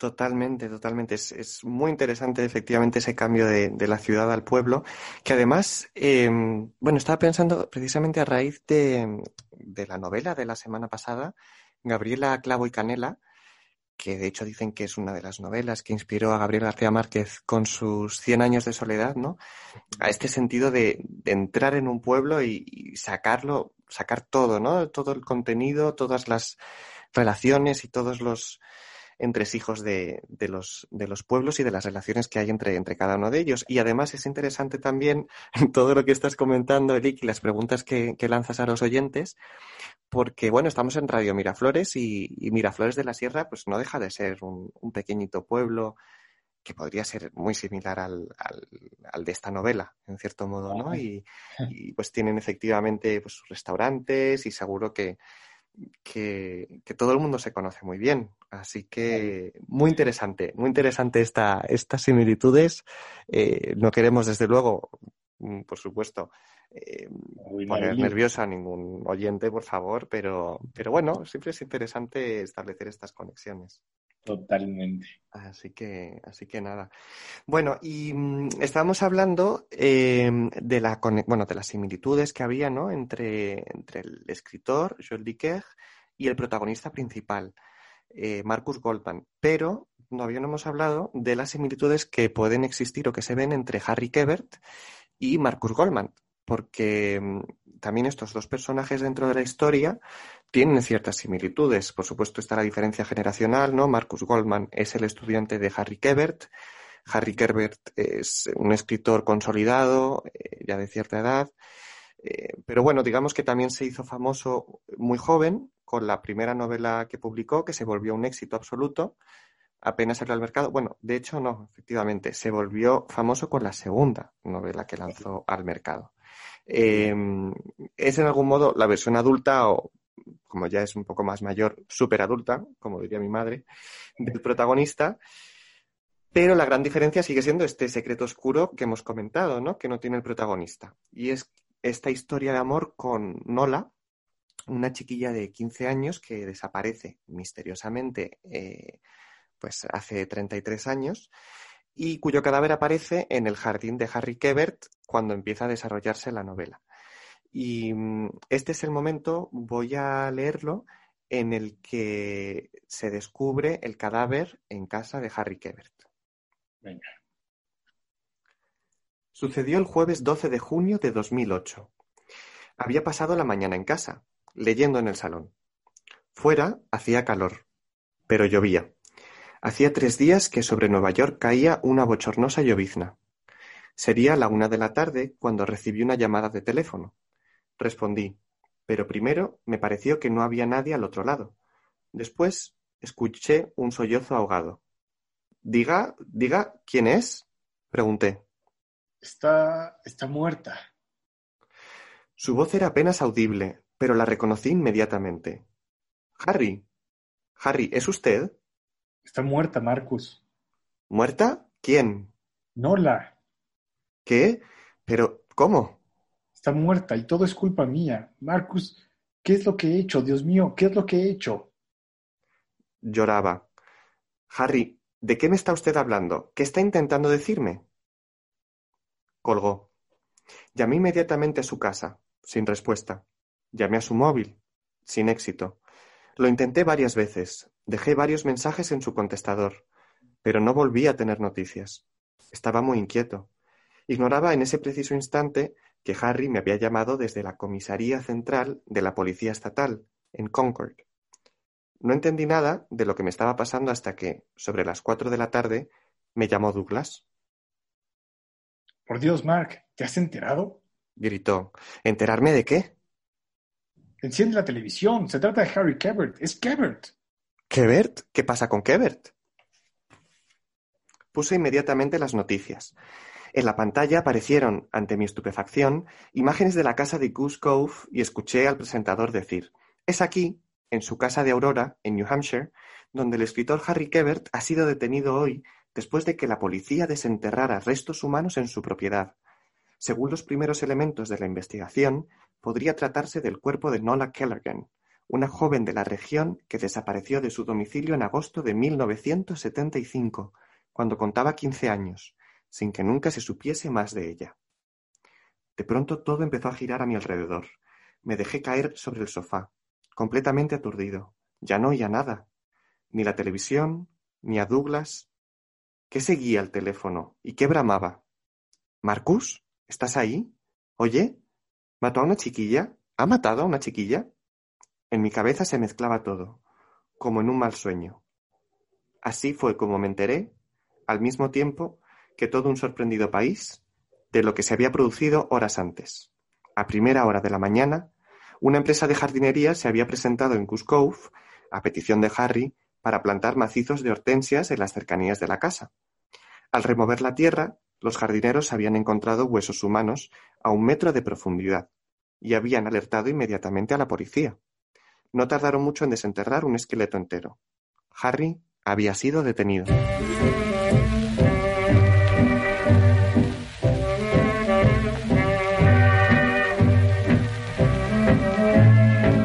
Totalmente, totalmente. Es, es muy interesante efectivamente ese cambio de, de la ciudad al pueblo, que además, eh, bueno, estaba pensando precisamente a raíz de, de la novela de la semana pasada, Gabriela Clavo y Canela, que de hecho dicen que es una de las novelas que inspiró a Gabriel García Márquez con sus Cien años de soledad, ¿no? A este sentido de, entrar en un pueblo y sacarlo, sacar todo, ¿no? Todo el contenido, todas las relaciones y todos los entresijos de, de los, de los pueblos y de las relaciones que hay entre, entre cada uno de ellos. Y además es interesante también todo lo que estás comentando, Elic, y las preguntas que, que lanzas a los oyentes, porque, bueno, estamos en Radio Miraflores y, y Miraflores de la Sierra, pues no deja de ser un, un pequeñito pueblo que podría ser muy similar al, al, al de esta novela, en cierto modo, ¿no? Y, y, pues tienen efectivamente pues, sus restaurantes y seguro que, que, que, todo el mundo se conoce muy bien. Así que muy interesante, muy interesante esta, estas similitudes. Eh, no queremos, desde luego, mm, por supuesto, eh, poner nervioso a ningún oyente, por favor, pero, pero bueno, siempre es interesante establecer estas conexiones. Totalmente. Así que, así que nada. Bueno, y mmm, estábamos hablando eh, de la bueno, de las similitudes que había, ¿no? Entre, entre el escritor, Joel Dicker, y el protagonista principal, eh, Marcus Goldman. Pero todavía no hemos hablado de las similitudes que pueden existir o que se ven entre Harry Quebert y Marcus Goldman. Porque mmm, también estos dos personajes dentro de la historia tienen ciertas similitudes. Por supuesto está la diferencia generacional, ¿no? Marcus Goldman es el estudiante de Harry Quebert. Harry Quebert es un escritor consolidado, eh, ya de cierta edad. Eh, pero bueno, digamos que también se hizo famoso muy joven con la primera novela que publicó, que se volvió un éxito absoluto. Apenas salió al mercado. Bueno, de hecho no, efectivamente, se volvió famoso con la segunda novela que lanzó al mercado. Eh, es en algún modo la versión adulta o como ya es un poco más mayor, súper adulta, como diría mi madre, del protagonista. Pero la gran diferencia sigue siendo este secreto oscuro que hemos comentado, ¿no? Que no tiene el protagonista. Y es esta historia de amor con Nola, una chiquilla de 15 años que desaparece misteriosamente eh, pues hace 33 años y cuyo cadáver aparece en el jardín de Harry Quebert cuando empieza a desarrollarse la novela. Y este es el momento, voy a leerlo, en el que se descubre el cadáver en casa de Harry Quebert. Venga. Sucedió el jueves 12 de junio de 2008. Había pasado la mañana en casa, leyendo en el salón. Fuera hacía calor, pero llovía. Hacía tres días que sobre Nueva York caía una bochornosa llovizna. Sería la una de la tarde cuando recibí una llamada de teléfono. Respondí, pero primero me pareció que no había nadie al otro lado. Después escuché un sollozo ahogado. Diga, diga, ¿quién es? pregunté. Está, está muerta. Su voz era apenas audible, pero la reconocí inmediatamente. Harry. Harry, ¿es usted? Está muerta, Marcus. ¿Muerta? ¿Quién? Nola. ¿Qué? Pero, ¿cómo? Está muerta y todo es culpa mía. Marcus, ¿qué es lo que he hecho? Dios mío, ¿qué es lo que he hecho? Lloraba. Harry, ¿de qué me está usted hablando? ¿Qué está intentando decirme? Colgó. Llamé inmediatamente a su casa, sin respuesta. Llamé a su móvil, sin éxito. Lo intenté varias veces, dejé varios mensajes en su contestador, pero no volví a tener noticias. Estaba muy inquieto. Ignoraba en ese preciso instante que Harry me había llamado desde la comisaría central de la Policía Estatal, en Concord. No entendí nada de lo que me estaba pasando hasta que, sobre las cuatro de la tarde, me llamó Douglas. Por Dios, Mark, ¿te has enterado? Gritó. ¿Enterarme de qué? Enciende la televisión. Se trata de Harry Quebert. Es Quebert. ¿Qué pasa con Quebert? Puse inmediatamente las noticias. En la pantalla aparecieron, ante mi estupefacción, imágenes de la casa de Goose Cove y escuché al presentador decir: Es aquí, en su casa de Aurora, en New Hampshire, donde el escritor Harry Quebert ha sido detenido hoy después de que la policía desenterrara restos humanos en su propiedad. Según los primeros elementos de la investigación, podría tratarse del cuerpo de Nola Kellergan, una joven de la región que desapareció de su domicilio en agosto de 1975, cuando contaba 15 años, sin que nunca se supiese más de ella. De pronto todo empezó a girar a mi alrededor. Me dejé caer sobre el sofá, completamente aturdido. Ya no oía nada. Ni la televisión, ni a Douglas. ¿Qué seguía el teléfono? ¿Y qué bramaba? ¿Marcus? ¿Estás ahí? Oye, ¿mató a una chiquilla? ¿Ha matado a una chiquilla? En mi cabeza se mezclaba todo, como en un mal sueño. Así fue como me enteré, al mismo tiempo que todo un sorprendido país, de lo que se había producido horas antes. A primera hora de la mañana, una empresa de jardinería se había presentado en Cuscove, a petición de Harry, para plantar macizos de hortensias en las cercanías de la casa. Al remover la tierra, los jardineros habían encontrado huesos humanos a un metro de profundidad y habían alertado inmediatamente a la policía. No tardaron mucho en desenterrar un esqueleto entero. Harry había sido detenido.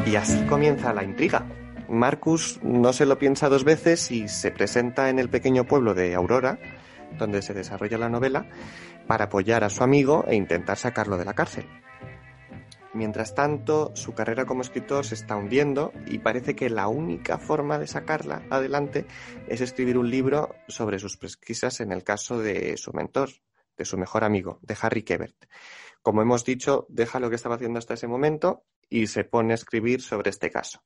Y así comienza la intriga. Marcus no se lo piensa dos veces y se presenta en el pequeño pueblo de Aurora, donde se desarrolla la novela, para apoyar a su amigo e intentar sacarlo de la cárcel. Mientras tanto, su carrera como escritor se está hundiendo y parece que la única forma de sacarla adelante es escribir un libro sobre sus pesquisas en el caso de su mentor, de su mejor amigo, de Harry Kebert. Como hemos dicho, deja lo que estaba haciendo hasta ese momento y se pone a escribir sobre este caso.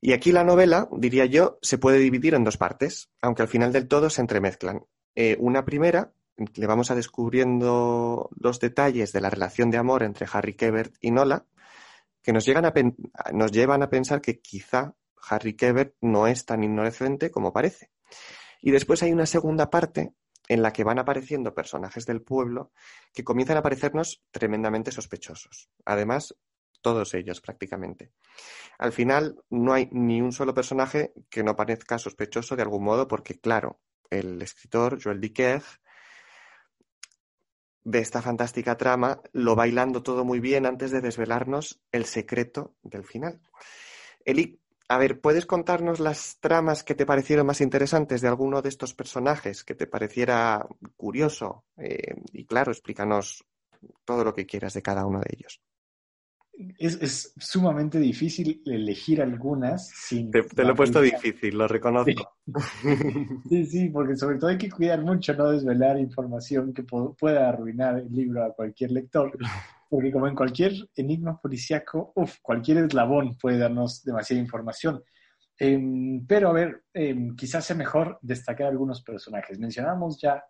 Y aquí la novela, diría yo, se puede dividir en dos partes, aunque al final del todo se entremezclan. Eh, una primera, le vamos a descubriendo los detalles de la relación de amor entre Harry Kebert y Nola, que nos, llegan a nos llevan a pensar que quizá Harry Kebert no es tan inocente como parece. Y después hay una segunda parte en la que van apareciendo personajes del pueblo que comienzan a parecernos tremendamente sospechosos. Además, todos ellos prácticamente. Al final no hay ni un solo personaje que no parezca sospechoso de algún modo porque, claro, el escritor Joel Dicker de esta fantástica trama lo bailando todo muy bien antes de desvelarnos el secreto del final. Eli, a ver, ¿puedes contarnos las tramas que te parecieron más interesantes de alguno de estos personajes que te pareciera curioso? Eh, y claro, explícanos todo lo que quieras de cada uno de ellos es, sumamente difícil elegir algunas sin... Te, lo he puesto difícil, lo reconozco. Sí. sí. porque sobre todo hay que cuidar mucho no desvelar información que pueda arruinar el libro a cualquier lector, porque como en cualquier enigma policíaco, uf, cualquier eslabón puede darnos demasiada información. Em, pero a ver, em, quizás sea mejor destacar algunos personajes. Mencionamos ya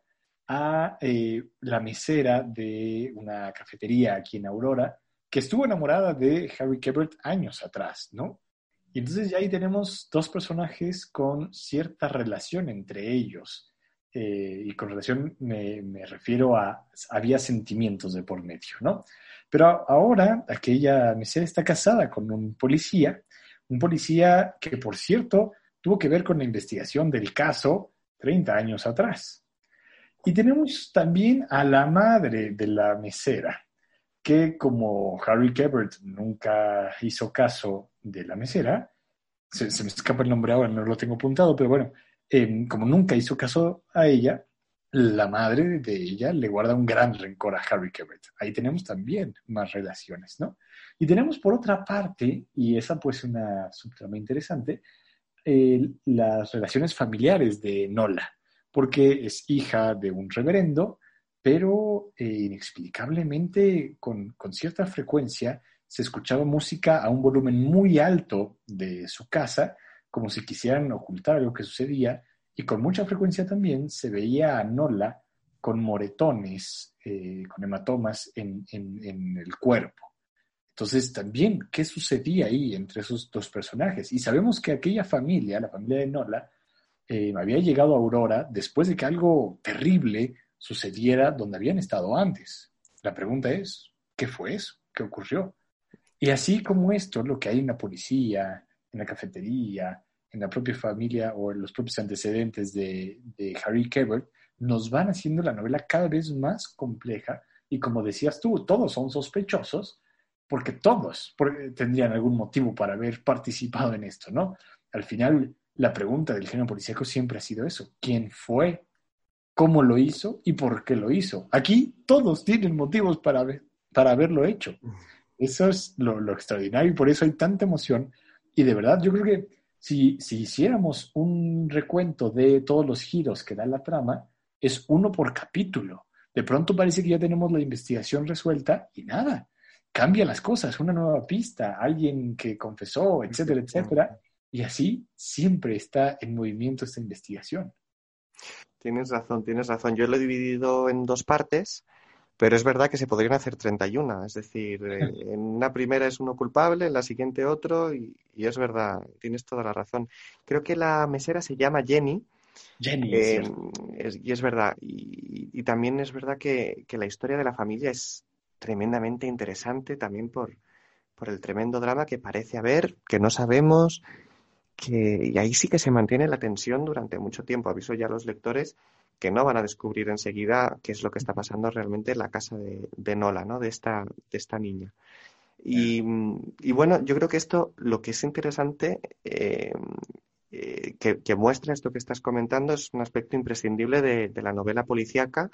a eh, la mesera de una cafetería aquí en Aurora, que estuvo enamorada de Harry Kebert años atrás, ¿no? Y entonces ya ahí tenemos dos personajes con cierta relación entre ellos. Eh, y con relación me, refiero a, había sentimientos de por medio, ¿no? Pero ahora aquella mesera está casada con un policía, un policía que, por cierto, tuvo que ver con la investigación del caso 30 años atrás. Y tenemos también a la madre de la mesera, que como Harry Kebert nunca hizo caso de la mesera, se, me escapa el nombre ahora, no lo tengo apuntado, pero bueno, em, como nunca hizo caso a ella, la madre de ella le guarda un gran rencor a Harry Kebert. Ahí tenemos también más relaciones, ¿no? Y tenemos por otra parte, y esa pues una subtrama interesante, las relaciones familiares de Nola, porque es hija de un reverendo, pero eh, inexplicablemente con, cierta frecuencia se escuchaba música a un volumen muy alto de su casa, como si quisieran ocultar lo que sucedía, y con mucha frecuencia también se veía a Nola con moretones, eh, con hematomas en, el cuerpo. Entonces, también, ¿qué sucedía ahí entre esos dos personajes? Y sabemos que aquella familia, la familia de Nola, eh, había llegado a Aurora después de que algo terrible sucediera donde habían estado antes. La pregunta es, ¿qué fue eso? ¿Qué ocurrió? Y así como esto, lo que hay en la policía, en la cafetería, en la propia familia o en los propios antecedentes de, Harry Kebert, nos van haciendo la novela cada vez más compleja y como decías tú, todos son sospechosos porque todos tendrían algún motivo para haber participado en esto, ¿no? Al final, la pregunta del género policíaco siempre ha sido eso, ¿quién fue? ¿Cómo lo hizo? ¿Y por qué lo hizo? Aquí todos tienen motivos para, para haberlo hecho. Eso es lo, lo extraordinario y por eso hay tanta emoción. Y de verdad, yo creo que si, si hiciéramos un recuento de todos los giros que da la trama, es uno por capítulo. De pronto parece que ya tenemos la investigación resuelta y nada, cambia las cosas, una nueva pista, alguien que confesó, etcétera, etcétera. Y así siempre está en movimiento esta investigación. Tienes razón, tienes razón. Yo lo he dividido en dos partes. Pero es verdad que se podrían hacer 31, es decir, eh, en una primera es uno culpable, en la siguiente otro, y, es verdad, tienes toda la razón. Creo que la mesera se llama Jenny. Jenny, eh, y es verdad. Y, también es verdad que, la historia de la familia es tremendamente interesante también por, por el tremendo drama que parece haber, que no sabemos, que, y ahí sí que se mantiene la tensión durante mucho tiempo. Aviso ya a los lectores que no van a descubrir enseguida qué es lo que está pasando realmente en la casa de, Nola, ¿no? De esta, de esta niña. Y, bueno, yo creo que esto, lo que es interesante, eh, eh, que, muestra esto que estás comentando, es un aspecto imprescindible de, la novela policíaca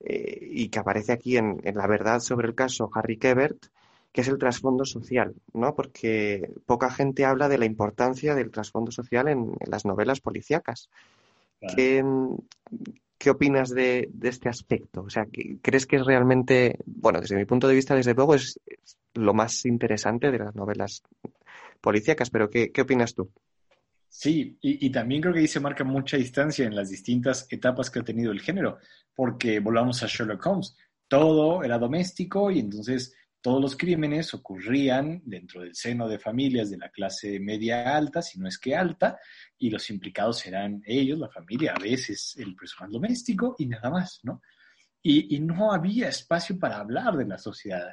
eh, y que aparece aquí en, La verdad sobre el caso Harry Kebert, que es el trasfondo social, ¿no? Porque poca gente habla de la importancia del trasfondo social en, en las novelas policíacas. ¿Qué, opinas de, este aspecto? O sea, ¿crees que es realmente, bueno, desde mi punto de vista, desde luego, es, lo más interesante de las novelas policíacas, pero ¿qué, opinas tú? Sí, y, también creo que ahí se marca mucha distancia en las distintas etapas que ha tenido el género, porque volvamos a Sherlock Holmes, todo era doméstico y entonces todos los crímenes ocurrían dentro del seno de familias de la clase media alta, si no es que alta, y los implicados eran ellos, la familia, a veces el personal doméstico y nada más, ¿no? Y, no había espacio para hablar de la sociedad.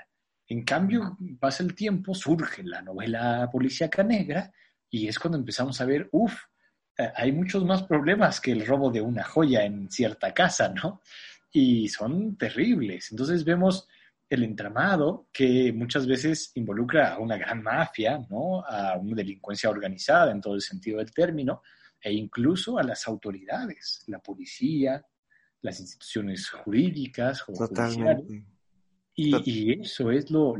En cambio, pasa el tiempo, surge la novela policíaca negra y es cuando empezamos a ver, uff, eh, hay muchos más problemas que el robo de una joya en cierta casa, ¿no? Y son terribles. Entonces vemos el entramado que muchas veces involucra a una gran mafia, ¿no? a una delincuencia organizada en todo el sentido del término, e incluso a las autoridades, la policía, las instituciones jurídicas o judiciales. Y, eso es lo,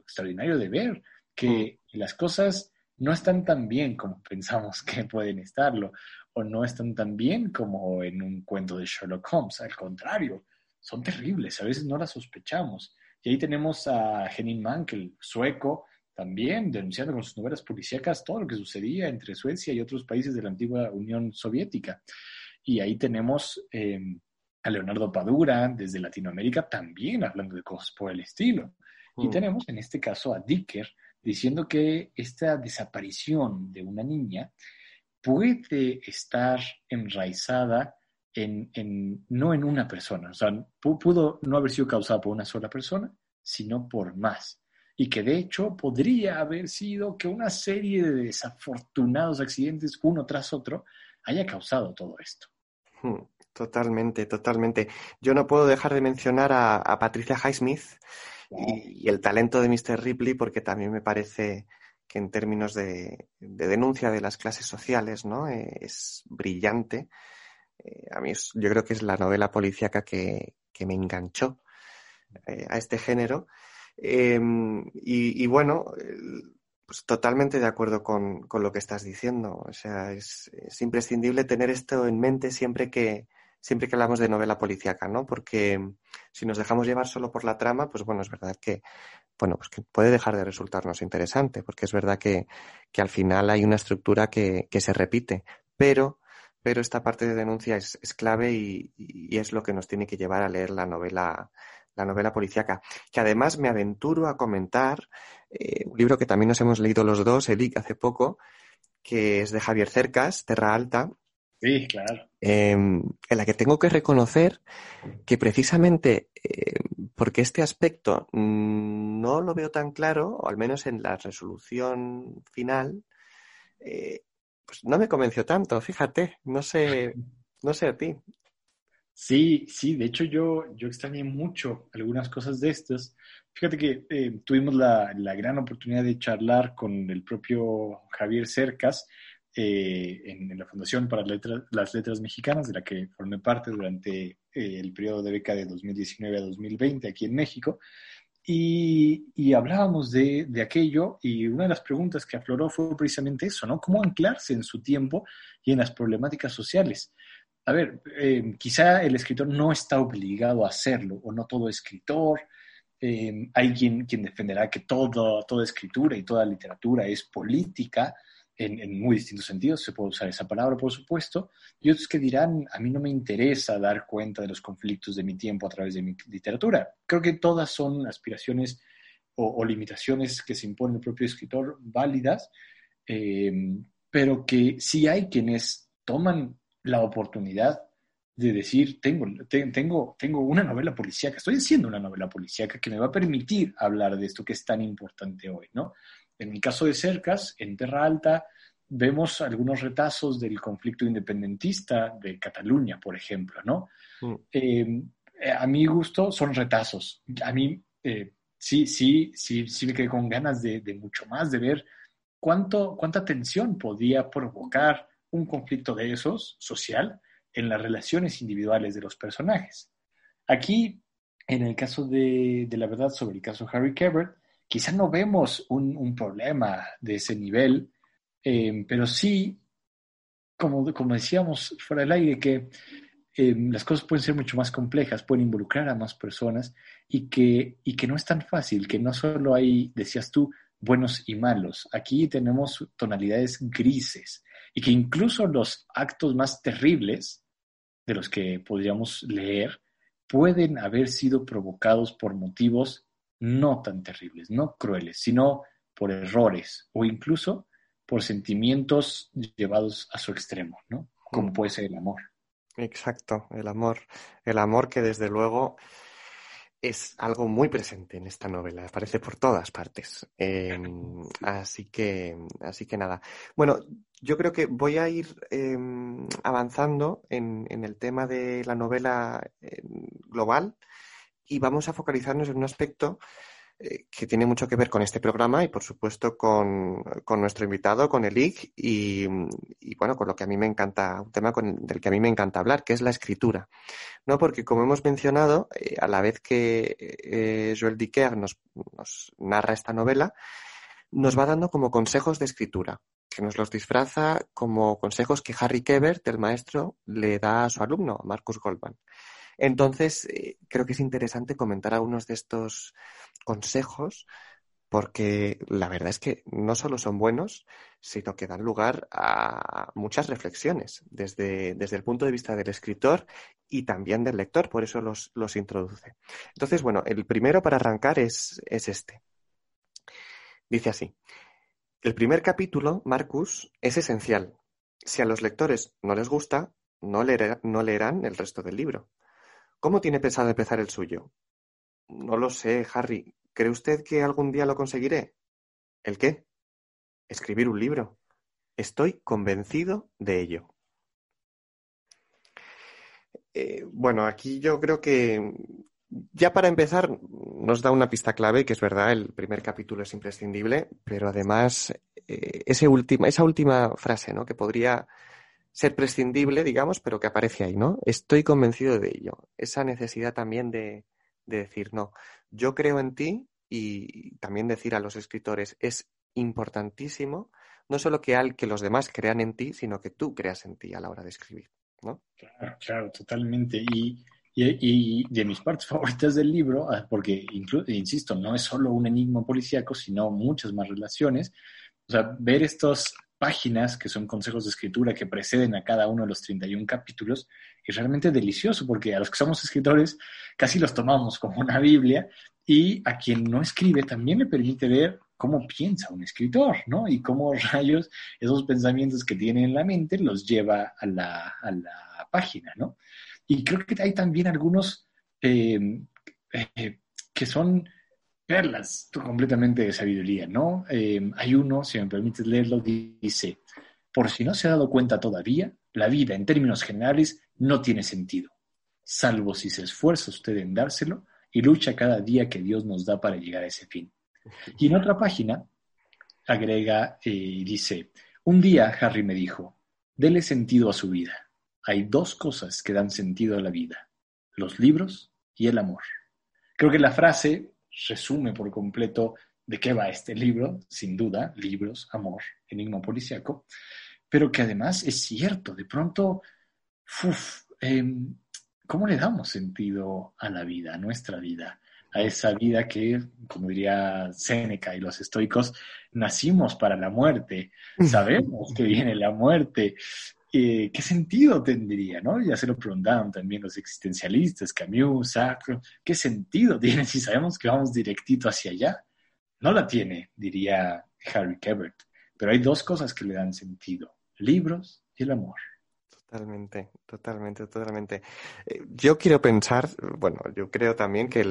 extraordinario de ver, que mm. las cosas no están tan bien como pensamos que pueden estarlo, o no están tan bien como en un cuento de Sherlock Holmes, al contrario, son terribles, a veces no las sospechamos. Y ahí tenemos a Henning Mankel, sueco, también denunciando con sus novelas policíacas todo lo que sucedía entre Suecia y otros países de la antigua Unión Soviética. Y ahí tenemos em, a Leonardo Padura desde Latinoamérica también hablando de cosas por el estilo. Y mm. tenemos en este caso a Dicker diciendo que esta desaparición de una niña puede estar enraizada en, no en una persona, o sea, pudo no haber sido causada por una sola persona, sino por más. Y que de hecho podría haber sido que una serie de desafortunados accidentes, uno tras otro, haya causado todo esto. Hmm, totalmente, totalmente. Yo no puedo dejar de mencionar a, Patricia Highsmith y, el talento de Mr. Ripley, porque también me parece que en términos de, denuncia de las clases sociales, ¿no? Eh, es brillante eh, a mí yo creo que es la novela policíaca que, me enganchó eh, a este género. Em, y, bueno, pues totalmente de acuerdo con, lo que estás diciendo. O sea, es, imprescindible tener esto en mente siempre que, siempre que hablamos de novela policíaca, ¿no? Porque si nos dejamos llevar solo por la trama, pues bueno, es verdad que, bueno, pues que puede dejar de resultarnos interesante, porque es verdad que, al final hay una estructura que, que se repite, pero pero esta parte de denuncia es, clave y, es lo que nos tiene que llevar a leer la novela, la novela policíaca. Que además me aventuro a comentar eh, un libro que también nos hemos leído los dos, Elic, hace poco, que es de Javier Cercas, Terra Alta. Sí, claro. Em, en la que tengo que reconocer que precisamente eh, porque este aspecto no lo veo tan claro, o al menos en la resolución final, eh, pues no me convenció tanto, fíjate, no sé, no sé a ti. Sí, sí, de hecho yo, yo extrañé mucho algunas cosas de estas. Fíjate que eh, tuvimos la, la, gran oportunidad de charlar con el propio Javier Cercas eh, en, la Fundación para las Letras Mexicanas, de la que formé parte durante eh, el periodo de beca de 2019 a 2020 aquí en México. Y, y hablábamos de, de, aquello y una de las preguntas que afloró fue precisamente eso, ¿no? ¿Cómo anclarse en su tiempo y en las problemáticas sociales? a ver, eh, quizá el escritor no está obligado a hacerlo, o no todo escritor. Eh, hay quien, quien defenderá que todo, toda escritura y toda literatura es política, en, muy distintos sentidos, se puede usar esa palabra, por supuesto, y otros que dirán, a mí no me interesa dar cuenta de los conflictos de mi tiempo a través de mi literatura. Creo que todas son aspiraciones o, limitaciones que se impone el propio escritor válidas, eh, pero que sí hay quienes toman la oportunidad de decir, tengo, tengo, tengo una novela policíaca, estoy haciendo una novela policíaca que me va a permitir hablar de esto que es tan importante hoy, ¿no? En el caso de Cercas, en Terra Alta, vemos algunos retazos del conflicto independentista de Cataluña, por ejemplo, ¿no? Mm. Eh, a mi gusto son retazos. A mí eh, sí, sí, sí, sí me quedé con ganas de, de mucho más, de ver cuánto, cuánta tensión podía provocar un conflicto de esos, social, en las relaciones individuales de los personajes. Aquí, en el caso de, la verdad sobre el caso Harry Cabert, quizá no vemos un, problema de ese nivel, eh, pero sí, como, decíamos fuera del aire, que eh, las cosas pueden ser mucho más complejas, pueden involucrar a más personas y que, y que no es tan fácil, que no solo hay, decías tú, buenos y malos. Aquí tenemos tonalidades grises y que incluso los actos más terribles de los que podríamos leer pueden haber sido provocados por motivos no tan terribles, no crueles, sino por errores o incluso por sentimientos llevados a su extremo, ¿no? Como mm. puede ser el amor. Exacto, el amor. El amor que desde luego es algo muy presente en esta novela, aparece por todas partes. Em, así que, así que nada. Bueno, yo creo que voy a ir em, avanzando en, el tema de la novela em, global y vamos a focalizarnos en un aspecto eh, que tiene mucho que ver con este programa y, por supuesto, con, nuestro invitado, con el IG, y, bueno, con lo que a mí me encanta, un tema del que a mí me encanta hablar, que es la escritura. ¿No? Porque, como hemos mencionado, eh, a la vez que eh, Joel Dicker nos, nos narra esta novela, nos va dando como consejos de escritura, que nos los disfraza como consejos que Harry Kebert, el maestro, le da a su alumno, Marcus Goldman. Entonces, eh, creo que es interesante comentar algunos de estos consejos porque la verdad es que no solo son buenos, sino que dan lugar a muchas reflexiones desde, desde el punto de vista del escritor y también del lector, por eso los, los introduce. Entonces, bueno, el primero para arrancar es, es este. Dice así, el primer capítulo, Marcus, es esencial. Si a los lectores no les gusta, no, no leerán el resto del libro. ¿Cómo tiene pensado empezar el suyo? No lo sé, Harry. ¿Cree usted que algún día lo conseguiré? ¿El qué? Escribir un libro. Estoy convencido de ello. Eh, bueno, aquí yo creo que ya para empezar nos da una pista clave, que es verdad, el primer capítulo es imprescindible, pero además eh, esa última frase, ¿no? Que podría ser prescindible, digamos, pero que aparece ahí, ¿no? Estoy convencido de ello. Esa necesidad también de, decir, no, yo creo en ti y también decir a los escritores, es importantísimo no solo que, al, que los demás crean en ti, sino que tú creas en ti a la hora de escribir, ¿no? Claro, claro, totalmente. Y, y, de mis partes favoritas del libro, ah, porque, insisto, no es solo un enigma policíaco, sino muchas más relaciones. O sea, ver estos páginas, que son consejos de escritura que preceden a cada uno de los 31 capítulos, es realmente delicioso porque a los que somos escritores casi los tomamos como una Biblia y a quien no escribe también le permite ver cómo piensa un escritor, ¿no? Y cómo rayos esos pensamientos que tiene en la mente los lleva a la, a la página, ¿no? Y creo que hay también algunos eh, eh, que son perlas completamente de sabiduría, ¿no? Eh, hay uno, si me permites leerlo, dice, Por si no se ha dado cuenta todavía, la vida en términos generales no tiene sentido, salvo si se esfuerza usted en dárselo y lucha cada día que Dios nos da para llegar a ese fin. Y en otra página agrega y dice, un día Harry me dijo, dele sentido a su vida. Hay dos cosas que dan sentido a la vida, los libros y el amor. Creo que la frase resume por completo de qué va este libro, sin duda, libros, amor, enigma policiaco, pero que además es cierto, de pronto, em, ¿cómo le damos sentido a la vida, a nuestra vida? A esa vida que, como diría Séneca y los estoicos, nacimos para la muerte, sabemos que viene la muerte, eh, ¿qué sentido tendría? ¿no? Ya se lo preguntaron también los existencialistas, Camus, Sartre, ¿qué sentido tiene si sabemos que vamos directito hacia allá? No la tiene, diría Harry Kebert, pero hay dos cosas que le dan sentido, libros y el amor. Totalmente, totalmente, totalmente. Eh, yo quiero pensar, bueno, yo creo también que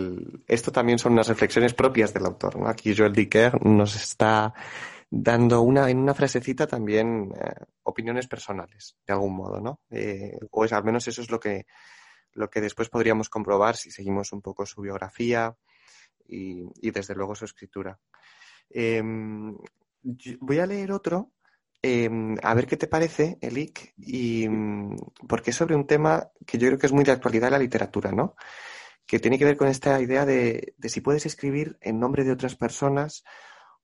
esto también son unas reflexiones propias del autor, ¿no? Aquí Joel Dicker nos está dando una, en una frasecita también eh, opiniones personales, de algún modo, ¿no? Eh, o es, al menos eso es lo que, lo que después podríamos comprobar si seguimos un poco su biografía y, y desde luego su escritura. Em, voy a leer otro, em, a ver qué te parece, Elik, y, porque es sobre un tema que yo creo que es muy de actualidad en la literatura, ¿no? Que tiene que ver con esta idea de, de si puedes escribir en nombre de otras personas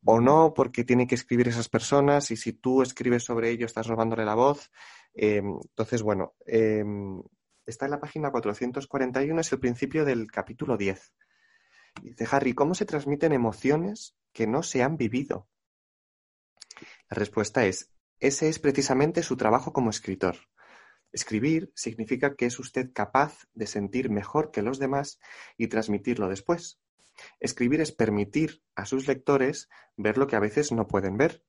o no, porque tienen que escribir esas personas y si tú escribes sobre ello estás robándole la voz. Em, entonces, bueno, em, está en la página 441, es el principio del capítulo 10. Dice Harry, ¿cómo se transmiten emociones que no se han vivido? La respuesta es, ese es precisamente su trabajo como escritor. Escribir significa que es usted capaz de sentir mejor que los demás y transmitirlo después. Escribir es permitir a sus lectores ver lo que a veces no pueden ver.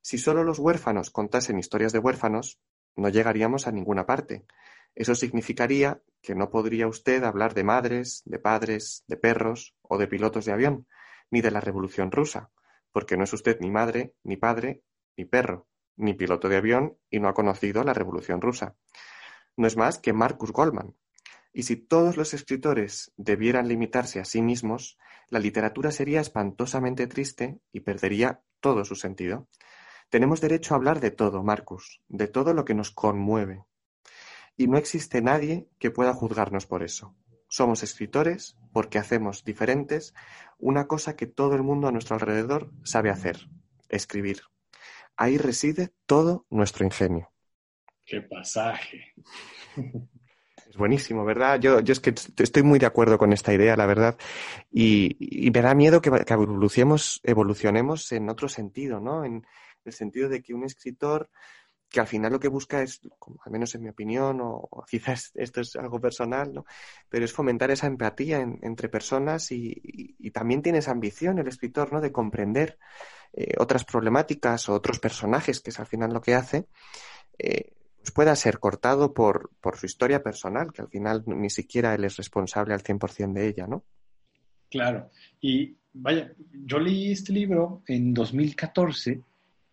Si solo los huérfanos contasen historias de huérfanos, no llegaríamos a ninguna parte. Eso significaría que no podría usted hablar de madres, de padres, de perros o de pilotos de avión, ni de la Revolución rusa, porque no es usted ni madre, ni padre, ni perro, ni piloto de avión y no ha conocido la Revolución rusa. No es más que Marcus Goldman, y si todos los escritores debieran limitarse a sí mismos, la literatura sería espantosamente triste y perdería todo su sentido. Tenemos derecho a hablar de todo, Marcus, de todo lo que nos conmueve. Y no existe nadie que pueda juzgarnos por eso. Somos escritores porque hacemos diferentes una cosa que todo el mundo a nuestro alrededor sabe hacer, escribir. Ahí reside todo nuestro ingenio. ¡Qué pasaje! Es buenísimo, ¿verdad? Yo, yo es que estoy muy de acuerdo con esta idea, la verdad. Y, me da miedo que, evolucionemos, evolucionemos en otro sentido, ¿no? En el sentido de que un escritor que al final lo que busca es, al menos en mi opinión, o, quizás esto es algo personal, ¿no? Pero es fomentar esa empatía entre personas y, también tiene esa ambición el escritor, ¿no? De comprender eh, otras problemáticas o otros personajes, que es al final lo que hace. Eh, pues pueda ser cortado por, por su historia personal, que al final ni siquiera él es responsable al 100% de ella, ¿no? Claro. Y vaya, yo leí este libro en 2014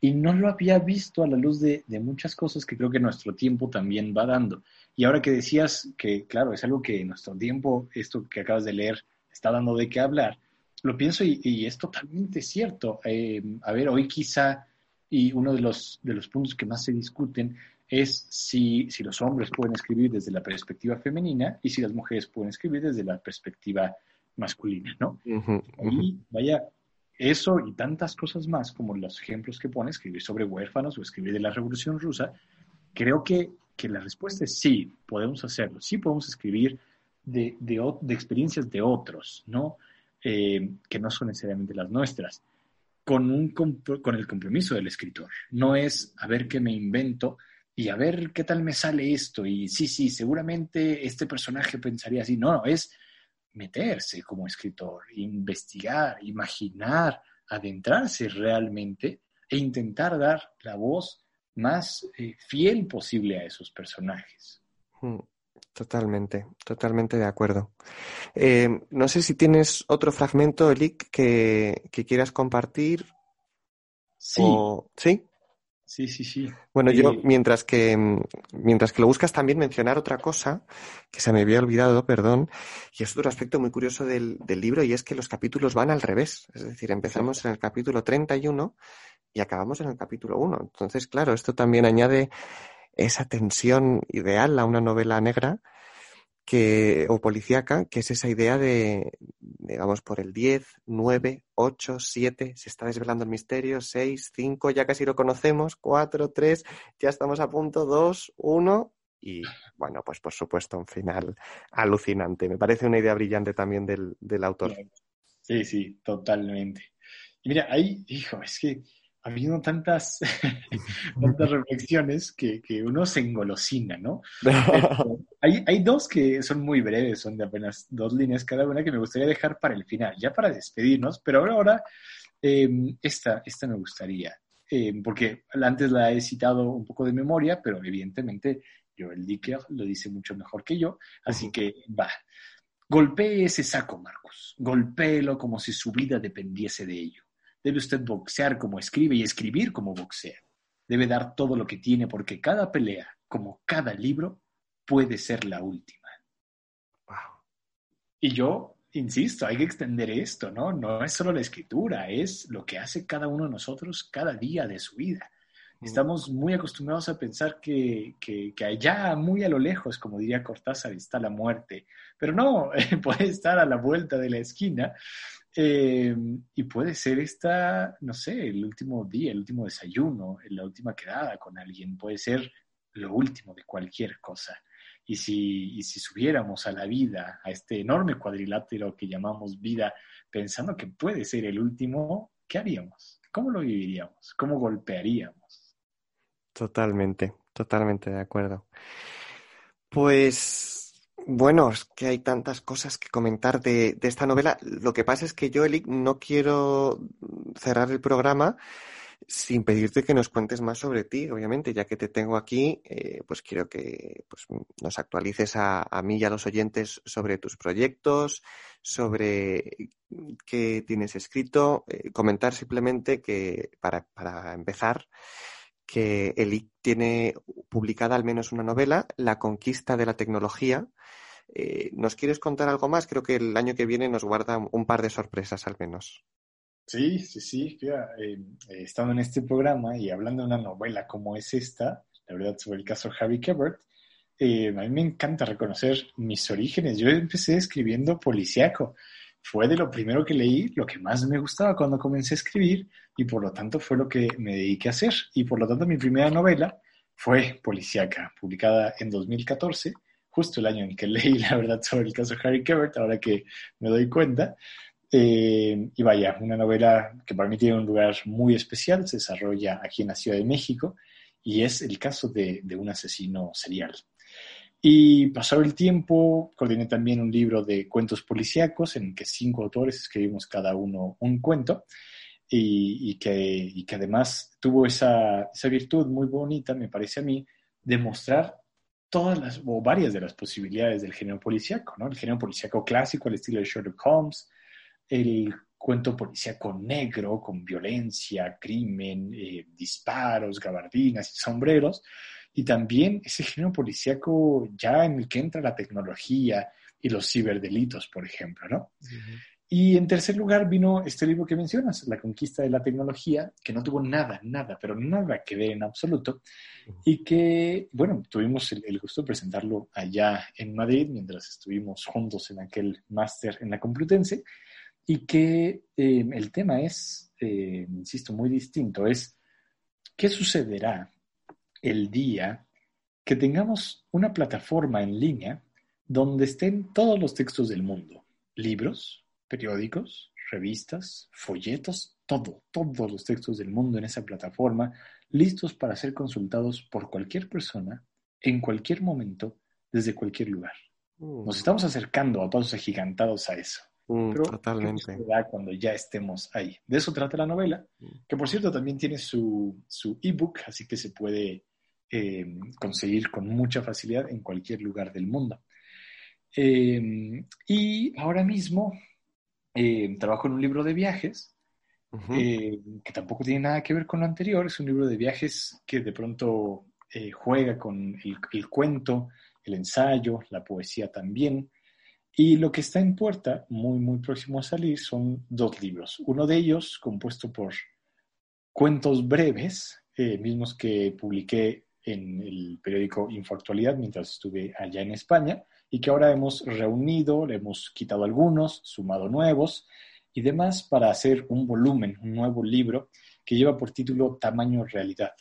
y no lo había visto a la luz de, muchas cosas que creo que nuestro tiempo también va dando. Y ahora que decías que, claro, es algo que nuestro tiempo, esto que acabas de leer, está dando de qué hablar, lo pienso y, es totalmente cierto. Eh, a ver, hoy quizá, y uno de los, de los puntos que más se discuten es si, si los hombres pueden escribir desde la perspectiva femenina y si las mujeres pueden escribir desde la perspectiva masculina, ¿no? Y vaya, eso y tantas cosas más como los ejemplos que pone, escribir sobre huérfanos o escribir de la Revolución Rusa, creo que, que la respuesta es sí, podemos hacerlo, sí podemos escribir de, de, de experiencias de otros, ¿no? Eh, que no son necesariamente las nuestras, con, un, con el compromiso del escritor. No es a ver qué me invento, y a ver qué tal me sale esto. Y sí, sí, seguramente este personaje pensaría así. No, no, es meterse como escritor, investigar, imaginar, adentrarse realmente e intentar dar la voz más eh, fiel posible a esos personajes. Hmm, totalmente, totalmente de acuerdo. Eh, no sé si tienes otro fragmento, Elic, que, que quieras compartir. Sí. ¿Sí? Sí, sí, sí. Bueno, yo Eh, mientras que mientras que lo buscas también mencionar otra cosa que se me había olvidado, perdón, y es otro aspecto muy curioso del, del libro y es que los capítulos van al revés. Es decir, empezamos en el capítulo 31 y acabamos en el capítulo 1. Entonces, claro, esto también añade esa tensión ideal a una novela negra que, o policíaca, que es esa idea de, digamos, por el 10, 9, 8, 7, se está desvelando el misterio, 6, 5, ya casi lo conocemos, 4, 3, ya estamos a punto, 2, 1, y bueno, pues por supuesto un final alucinante. Me parece una idea brillante también del, del autor. Sí, sí, totalmente. Y mira, ahí, hijo, es que ha habido tantas, tantas reflexiones que, que uno se engolosina, ¿no? Pero hay, hay dos que son muy breves, son de apenas dos líneas cada una que me gustaría dejar para el final, ya para despedirnos, pero ahora, eh, esta, esta me gustaría, eh, porque antes la he citado un poco de memoria, pero evidentemente Joel Dicker lo dice mucho mejor que yo, así que va. Golpee ese saco, Marcus. Golpéelo como si su vida dependiese de ello. Debe usted boxear como escribe y escribir como boxea. Debe dar todo lo que tiene porque cada pelea, como cada libro, puede ser la última. Wow. Y yo insisto, hay que extender esto, ¿no? No es solo la escritura, es lo que hace cada uno de nosotros cada día de su vida. Estamos muy acostumbrados a pensar que, que, que, allá, muy a lo lejos, como diría Cortázar, está la muerte. Pero no, puede estar a la vuelta de la esquina eh, y puede ser esta, no sé, el último día, el último desayuno, la última quedada con alguien. Puede ser lo último de cualquier cosa. Y si, y si subiéramos a la vida, a este enorme cuadrilátero que llamamos vida, pensando que puede ser el último, ¿qué haríamos? ¿Cómo lo viviríamos? ¿Cómo golpearíamos? Totalmente, totalmente de acuerdo. Pues bueno, es que hay tantas cosas que comentar de, de esta novela. Lo que pasa es que yo, Eli, no quiero cerrar el programa sin pedirte que nos cuentes más sobre ti, obviamente, ya que te tengo aquí, eh, pues quiero que pues, nos actualices a, a, mí y a los oyentes sobre tus proyectos, sobre qué tienes escrito, eh, comentar simplemente que para, para empezar, que Elic tiene publicada al menos una novela, La conquista de la tecnología. Eh, ¿Nos quieres contar algo más? Creo que el año que viene nos guarda un par de sorpresas al menos. Sí, sí, sí. Mira, eh, estando en este programa y hablando de una novela como es esta, la verdad, sobre el caso Harry Kebert, eh, a mí me encanta reconocer mis orígenes. Yo empecé escribiendo policíaco. Fue de lo primero que leí, lo que más me gustaba cuando comencé a escribir y por lo tanto fue lo que me dediqué a hacer. Y por lo tanto mi primera novela fue policíaca, publicada en 2014, justo el año en que leí la verdad sobre el caso Harry Kebert, ahora que me doy cuenta. Eh, y vaya, una novela que para mí tiene un lugar muy especial, se desarrolla aquí en la Ciudad de México y es el caso de un asesino serial. Y pasado el tiempo, coordiné también un libro de cuentos policíacos en que cinco autores escribimos cada uno un cuento y, que, además tuvo esa, esa virtud muy bonita, me parece a mí, de mostrar todas las, o varias de las posibilidades del género policíaco, ¿no? El género policíaco clásico, al estilo de Sherlock Holmes, el cuento policíaco negro con violencia, crimen, eh, disparos, gabardinas y sombreros, y también ese género policíaco ya en el que entra la tecnología y los ciberdelitos, por ejemplo, ¿no? Uh -huh. Y en tercer lugar vino este libro que mencionas, La conquista de la tecnología, que no tuvo nada, nada, pero nada que ver en absoluto, y que, bueno, tuvimos el, el, gusto de presentarlo allá en Madrid mientras estuvimos juntos en aquel máster en la Complutense, y que eh, el tema es, eh, insisto, muy distinto, es qué sucederá el día que tengamos una plataforma en línea donde estén todos los textos del mundo, libros, periódicos, revistas, folletos, todo, todos los textos del mundo en esa plataforma, listos para ser consultados por cualquier persona, en cualquier momento, desde cualquier lugar. Mm. Nos estamos acercando a pasos agigantados a eso. Mm, Pero totalmente. ¿qué cuando ya estemos ahí? De eso trata la novela, que por cierto también tiene su, su ebook, así que se puede eh, conseguir con mucha facilidad en cualquier lugar del mundo. Eh, y ahora mismo eh, trabajo en un libro de viajes que tampoco tiene nada que ver con lo anterior. Es un libro de viajes que de pronto eh, juega con el, el cuento, el ensayo, la poesía también. Y lo que está en puerta, muy, muy próximo a salir, son dos libros. Uno de ellos, compuesto por cuentos breves, eh, mismos que publiqué en el periódico Infoactualidad mientras estuve allá en España, y que ahora hemos reunido, le hemos quitado algunos, sumado nuevos y demás para hacer un volumen, un nuevo libro que lleva por título Tamaño Realidad.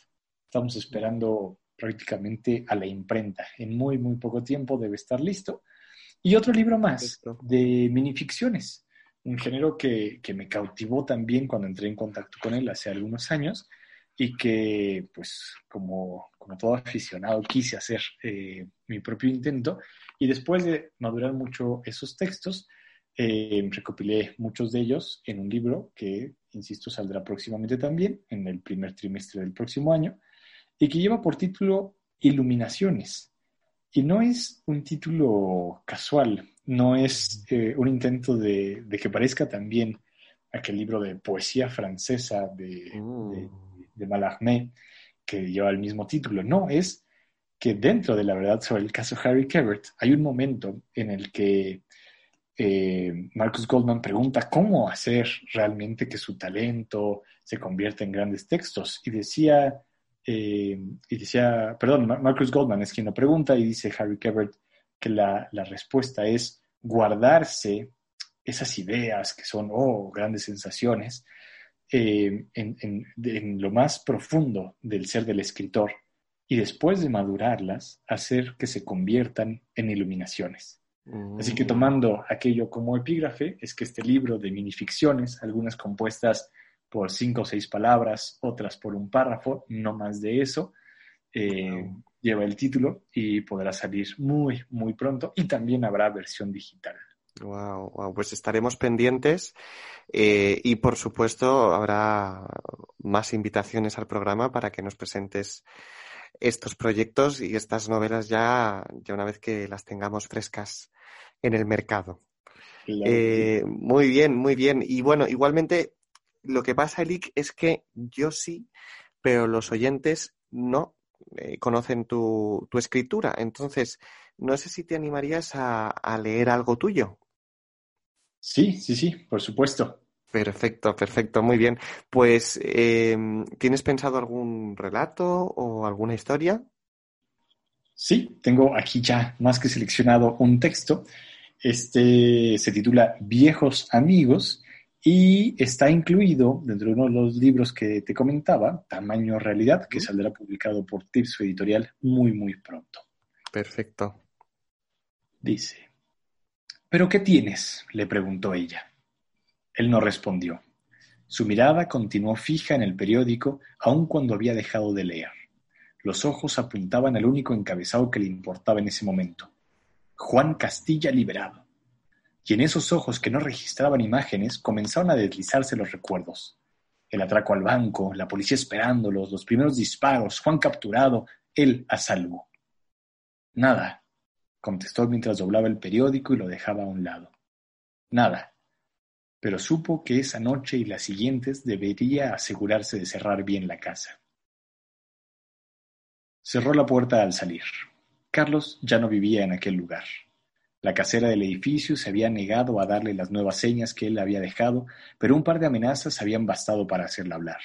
Estamos esperando prácticamente a la imprenta. En muy, muy poco tiempo debe estar listo. Y otro libro más de minificciones, un género que, que me cautivó también cuando entré en contacto con él hace algunos años y que, pues, como, como todo aficionado, quise hacer eh, mi propio intento. Y después de madurar mucho esos textos, eh, recopilé muchos de ellos en un libro que, insisto, saldrá próximamente también, en el primer trimestre del próximo año, y que lleva por título Iluminaciones. Y no es un título casual, no es eh, un intento de, de que parezca también aquel libro de poesía francesa de, Mm. de, de Mallarmé que lleva el mismo título. No, es que dentro de la verdad sobre el caso Harry Cabert hay un momento en el que eh, Marcus Goldman pregunta cómo hacer realmente que su talento se convierta en grandes textos y decía, eh, y decía, perdón, Mar- Marcus Goldman es quien lo pregunta y dice Harry Cabert que la, la respuesta es guardarse esas ideas que son, oh, grandes sensaciones, eh, en, en- de- en lo más profundo del ser del escritor y después de madurarlas, hacer que se conviertan en iluminaciones. Así que Mm. tomando aquello como epígrafe, es que este libro de minificciones, algunas compuestas por cinco o seis palabras, otras por un párrafo, no más de eso, eh, Wow. lleva el título y podrá salir muy, muy pronto y también habrá versión digital. Wow, wow, pues estaremos pendientes eh, y por supuesto habrá más invitaciones al programa para que nos presentes estos proyectos y estas novelas ya, ya una vez que las tengamos frescas en el mercado. Eh, muy bien, muy bien. Y bueno, igualmente lo que pasa, Elic, es que yo sí, pero los oyentes no eh, conocen tu, tu escritura. Entonces, no sé si te animarías a, a leer algo tuyo. sí, sí, sí, por supuesto. Perfecto, perfecto, muy bien. Pues, em, ¿tienes pensado algún relato o alguna historia? Sí, tengo aquí ya más que seleccionado un texto. Este se titula Viejos Amigos y está incluido dentro de uno de los libros que te comentaba, Tamaño Realidad, que saldrá publicado por Tirso Editorial muy, muy pronto. Perfecto. Dice, ¿pero qué tienes? le preguntó ella. Él no respondió. Su mirada continuó fija en el periódico aun cuando había dejado de leer. Los ojos apuntaban al único encabezado que le importaba en ese momento. Juan Castilla liberado. Y en esos ojos que no registraban imágenes comenzaron a deslizarse los recuerdos. El atraco al banco, la policía esperándolos, los primeros disparos, Juan capturado, él a salvo. Nada, contestó mientras doblaba el periódico y lo dejaba a un lado. Nada. Pero supo que esa noche y las siguientes debería asegurarse de cerrar bien la casa. Cerró la puerta al salir. Carlos ya no vivía en aquel lugar. La casera del edificio se había negado a darle las nuevas señas que él había dejado, pero un par de amenazas habían bastado para hacerla hablar.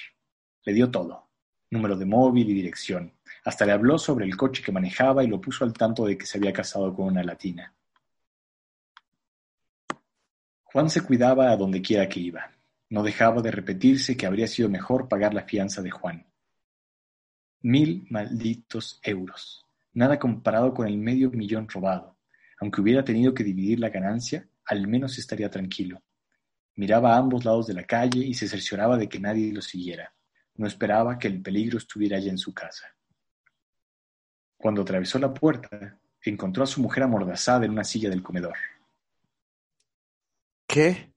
Le dio todo, número de móvil y dirección. Hasta le habló sobre el coche que manejaba y lo puso al tanto de que se había casado con una latina. Juan se cuidaba a donde quiera que iba. No dejaba de repetirse que habría sido mejor pagar la fianza de Juan. Mil malditos euros. Nada comparado con el medio millón robado. Aunque hubiera tenido que dividir la ganancia, al menos estaría tranquilo. Miraba a ambos lados de la calle y se cercioraba de que nadie lo siguiera. No esperaba que el peligro estuviera ya en su casa. Cuando atravesó la puerta, encontró a su mujer amordazada en una silla del comedor. ¿Qué?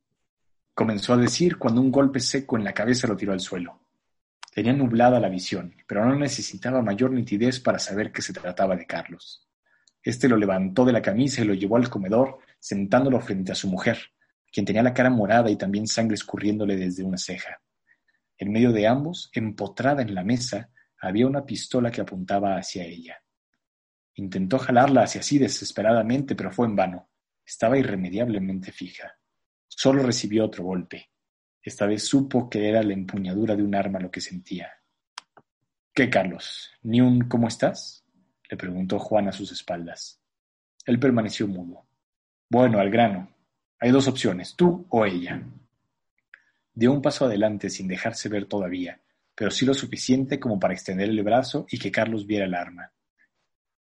Comenzó a decir cuando un golpe seco en la cabeza lo tiró al suelo. Tenía nublada la visión, pero no necesitaba mayor nitidez para saber que se trataba de Carlos. Este lo levantó de la camisa y lo llevó al comedor, sentándolo frente a su mujer, quien tenía la cara morada y también sangre escurriéndole desde una ceja. En medio de ambos, empotrada en la mesa, había una pistola que apuntaba hacia ella. Intentó jalarla hacia sí desesperadamente, pero fue en vano. Estaba irremediablemente fija. Solo recibió otro golpe. Esta vez supo que era la empuñadura de un arma lo que sentía. ¿Qué, Carlos? ¿Ni un ¿cómo estás? Le preguntó Juan a sus espaldas. Él permaneció mudo. Bueno, al grano. Hay dos opciones, tú o ella. Dio un paso adelante sin dejarse ver todavía, pero sí lo suficiente como para extender el brazo y que Carlos viera el arma.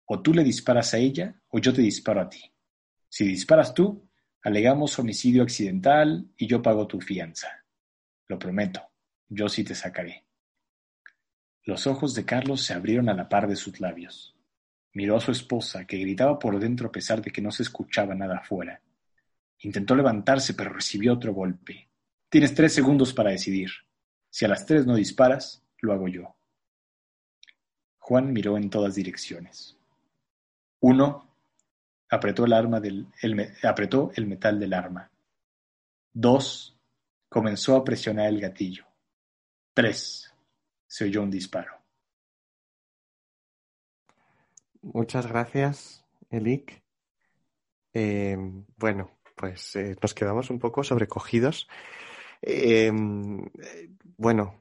O tú le disparas a ella o yo te disparo a ti. Si disparas tú, alegamos homicidio accidental y yo pago tu fianza. Lo prometo, yo sí te sacaré. Los ojos de Carlos se abrieron a la par de sus labios. Miró a su esposa, que gritaba por dentro a pesar de que no se escuchaba nada afuera. Intentó levantarse, pero recibió otro golpe. Tienes tres segundos para decidir. Si a las tres no disparas, lo hago yo. Juan miró en todas direcciones. Uno, apretó el, arma del, apretó el metal del arma. Dos, comenzó a presionar el gatillo. Tres, se oyó un disparo. Muchas gracias, Elik. Eh, bueno, pues eh, nos quedamos un poco sobrecogidos. Eh, bueno,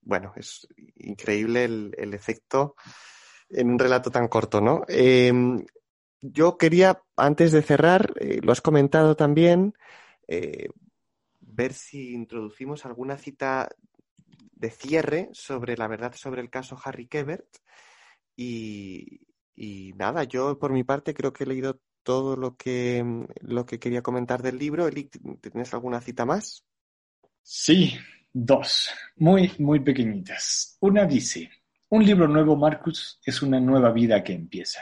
bueno, es increíble el, efecto en un relato tan corto, ¿no? yo quería, antes de cerrar, lo has comentado también, ver si introducimos alguna cita de cierre sobre la verdad sobre el caso Harry Kebert y, nada, yo por mi parte creo que he leído todo lo que, mm, lo que quería comentar del libro. Eli, ¿tienes alguna cita más? Sí, dos, muy, muy pequeñitas. Una dice, un libro nuevo, Marcus, es una nueva vida que empieza.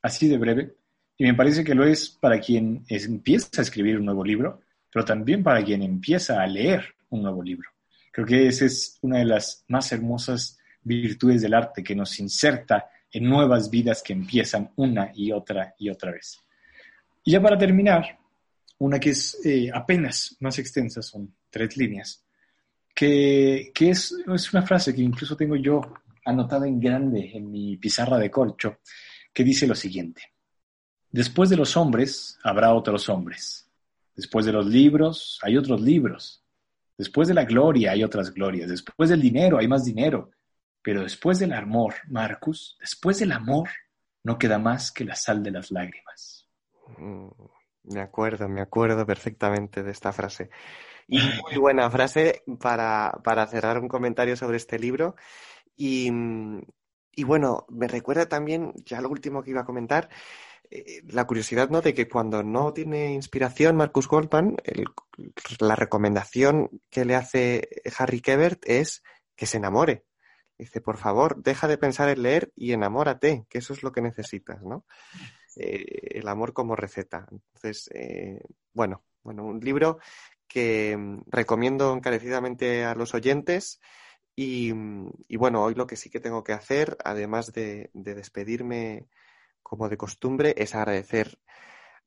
Así de breve, y me parece que lo es para quien empieza a escribir un nuevo libro, pero también para quien empieza a leer un nuevo libro. Creo que esa es una de las más hermosas virtudes del arte que nos inserta en nuevas vidas que empiezan una y otra y otra vez. Y ya para terminar, una que es eh, apenas más extensa, son tres líneas, que, es, es, una frase que incluso tengo yo anotada en grande en mi pizarra de corcho, que dice lo siguiente. Después de los hombres habrá otros hombres. Después de los libros hay otros libros. Después de la gloria hay otras glorias. Después del dinero hay más dinero. Pero después del amor, Marcus, después del amor, no queda más que la sal de las lágrimas. Mm, me acuerdo, me acuerdo perfectamente de esta frase. Y muy buena frase para, para cerrar un comentario sobre este libro. Y, y, bueno, me recuerda también, ya lo último que iba a comentar, eh, la curiosidad ¿no? de que cuando no tiene inspiración Marcus Goldman, la recomendación que le hace Harry Kebert es que se enamore. Dice, por favor, deja de pensar en leer y enamórate, que eso es lo que necesitas, ¿no? Eh, el amor como receta. Entonces, eh, bueno, bueno, un libro que mm, recomiendo encarecidamente a los oyentes. Y, mm, y, bueno, hoy lo que sí que tengo que hacer, además de, de despedirme como de costumbre, es agradecer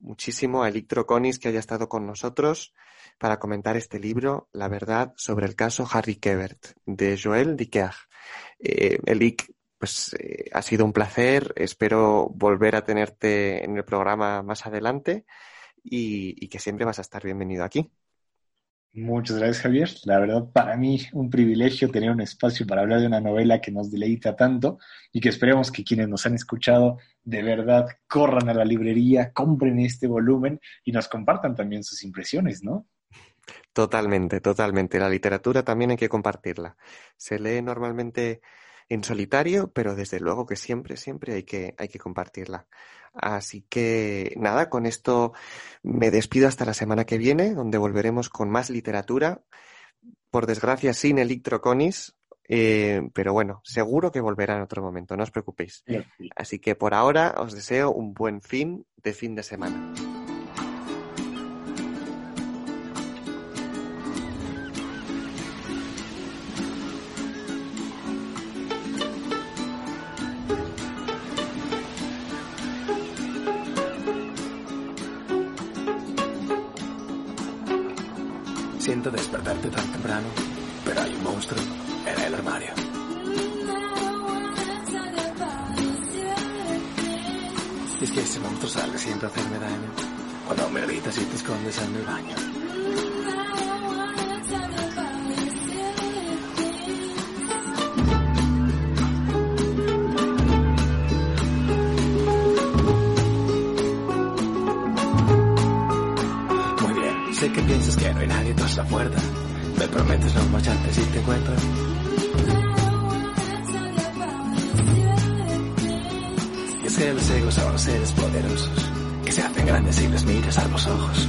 muchísimo a Electro Conis que haya estado con nosotros para comentar este libro, La verdad sobre el caso Harry Kebert, de Joel Dicker. Eh, Elic, pues eh, ha sido un placer. Espero volver a tenerte en el programa más adelante y, que siempre vas a estar bienvenido aquí. Muchas gracias, Javier. La verdad, para mí, un privilegio tener un espacio para hablar de una novela que nos deleita tanto y que esperemos que quienes nos han escuchado de verdad corran a la librería, compren este volumen y nos compartan también sus impresiones, ¿no? Totalmente, totalmente. La literatura también hay que compartirla. Se lee normalmente en solitario, pero desde luego que siempre, siempre hay que, hay que compartirla. Así que nada, con esto me despido hasta la semana que viene, donde volveremos con más literatura. Por desgracia, sin Electroconis, eh, pero bueno, seguro que volverá en otro momento, no os preocupéis. Así que por ahora os deseo un buen fin de fin de semana. Pero hay un monstruo en el armario. Es que ese monstruo sale siempre a hacerme daño. Cuando me gritas y te escondes en el baño. Muy bien, sé que piensas que no hay nadie tras la puerta. Me prometes no marcharte si te encuentro. Y es que los egos son seres poderosos que se hacen grandes si les miras a los ojos.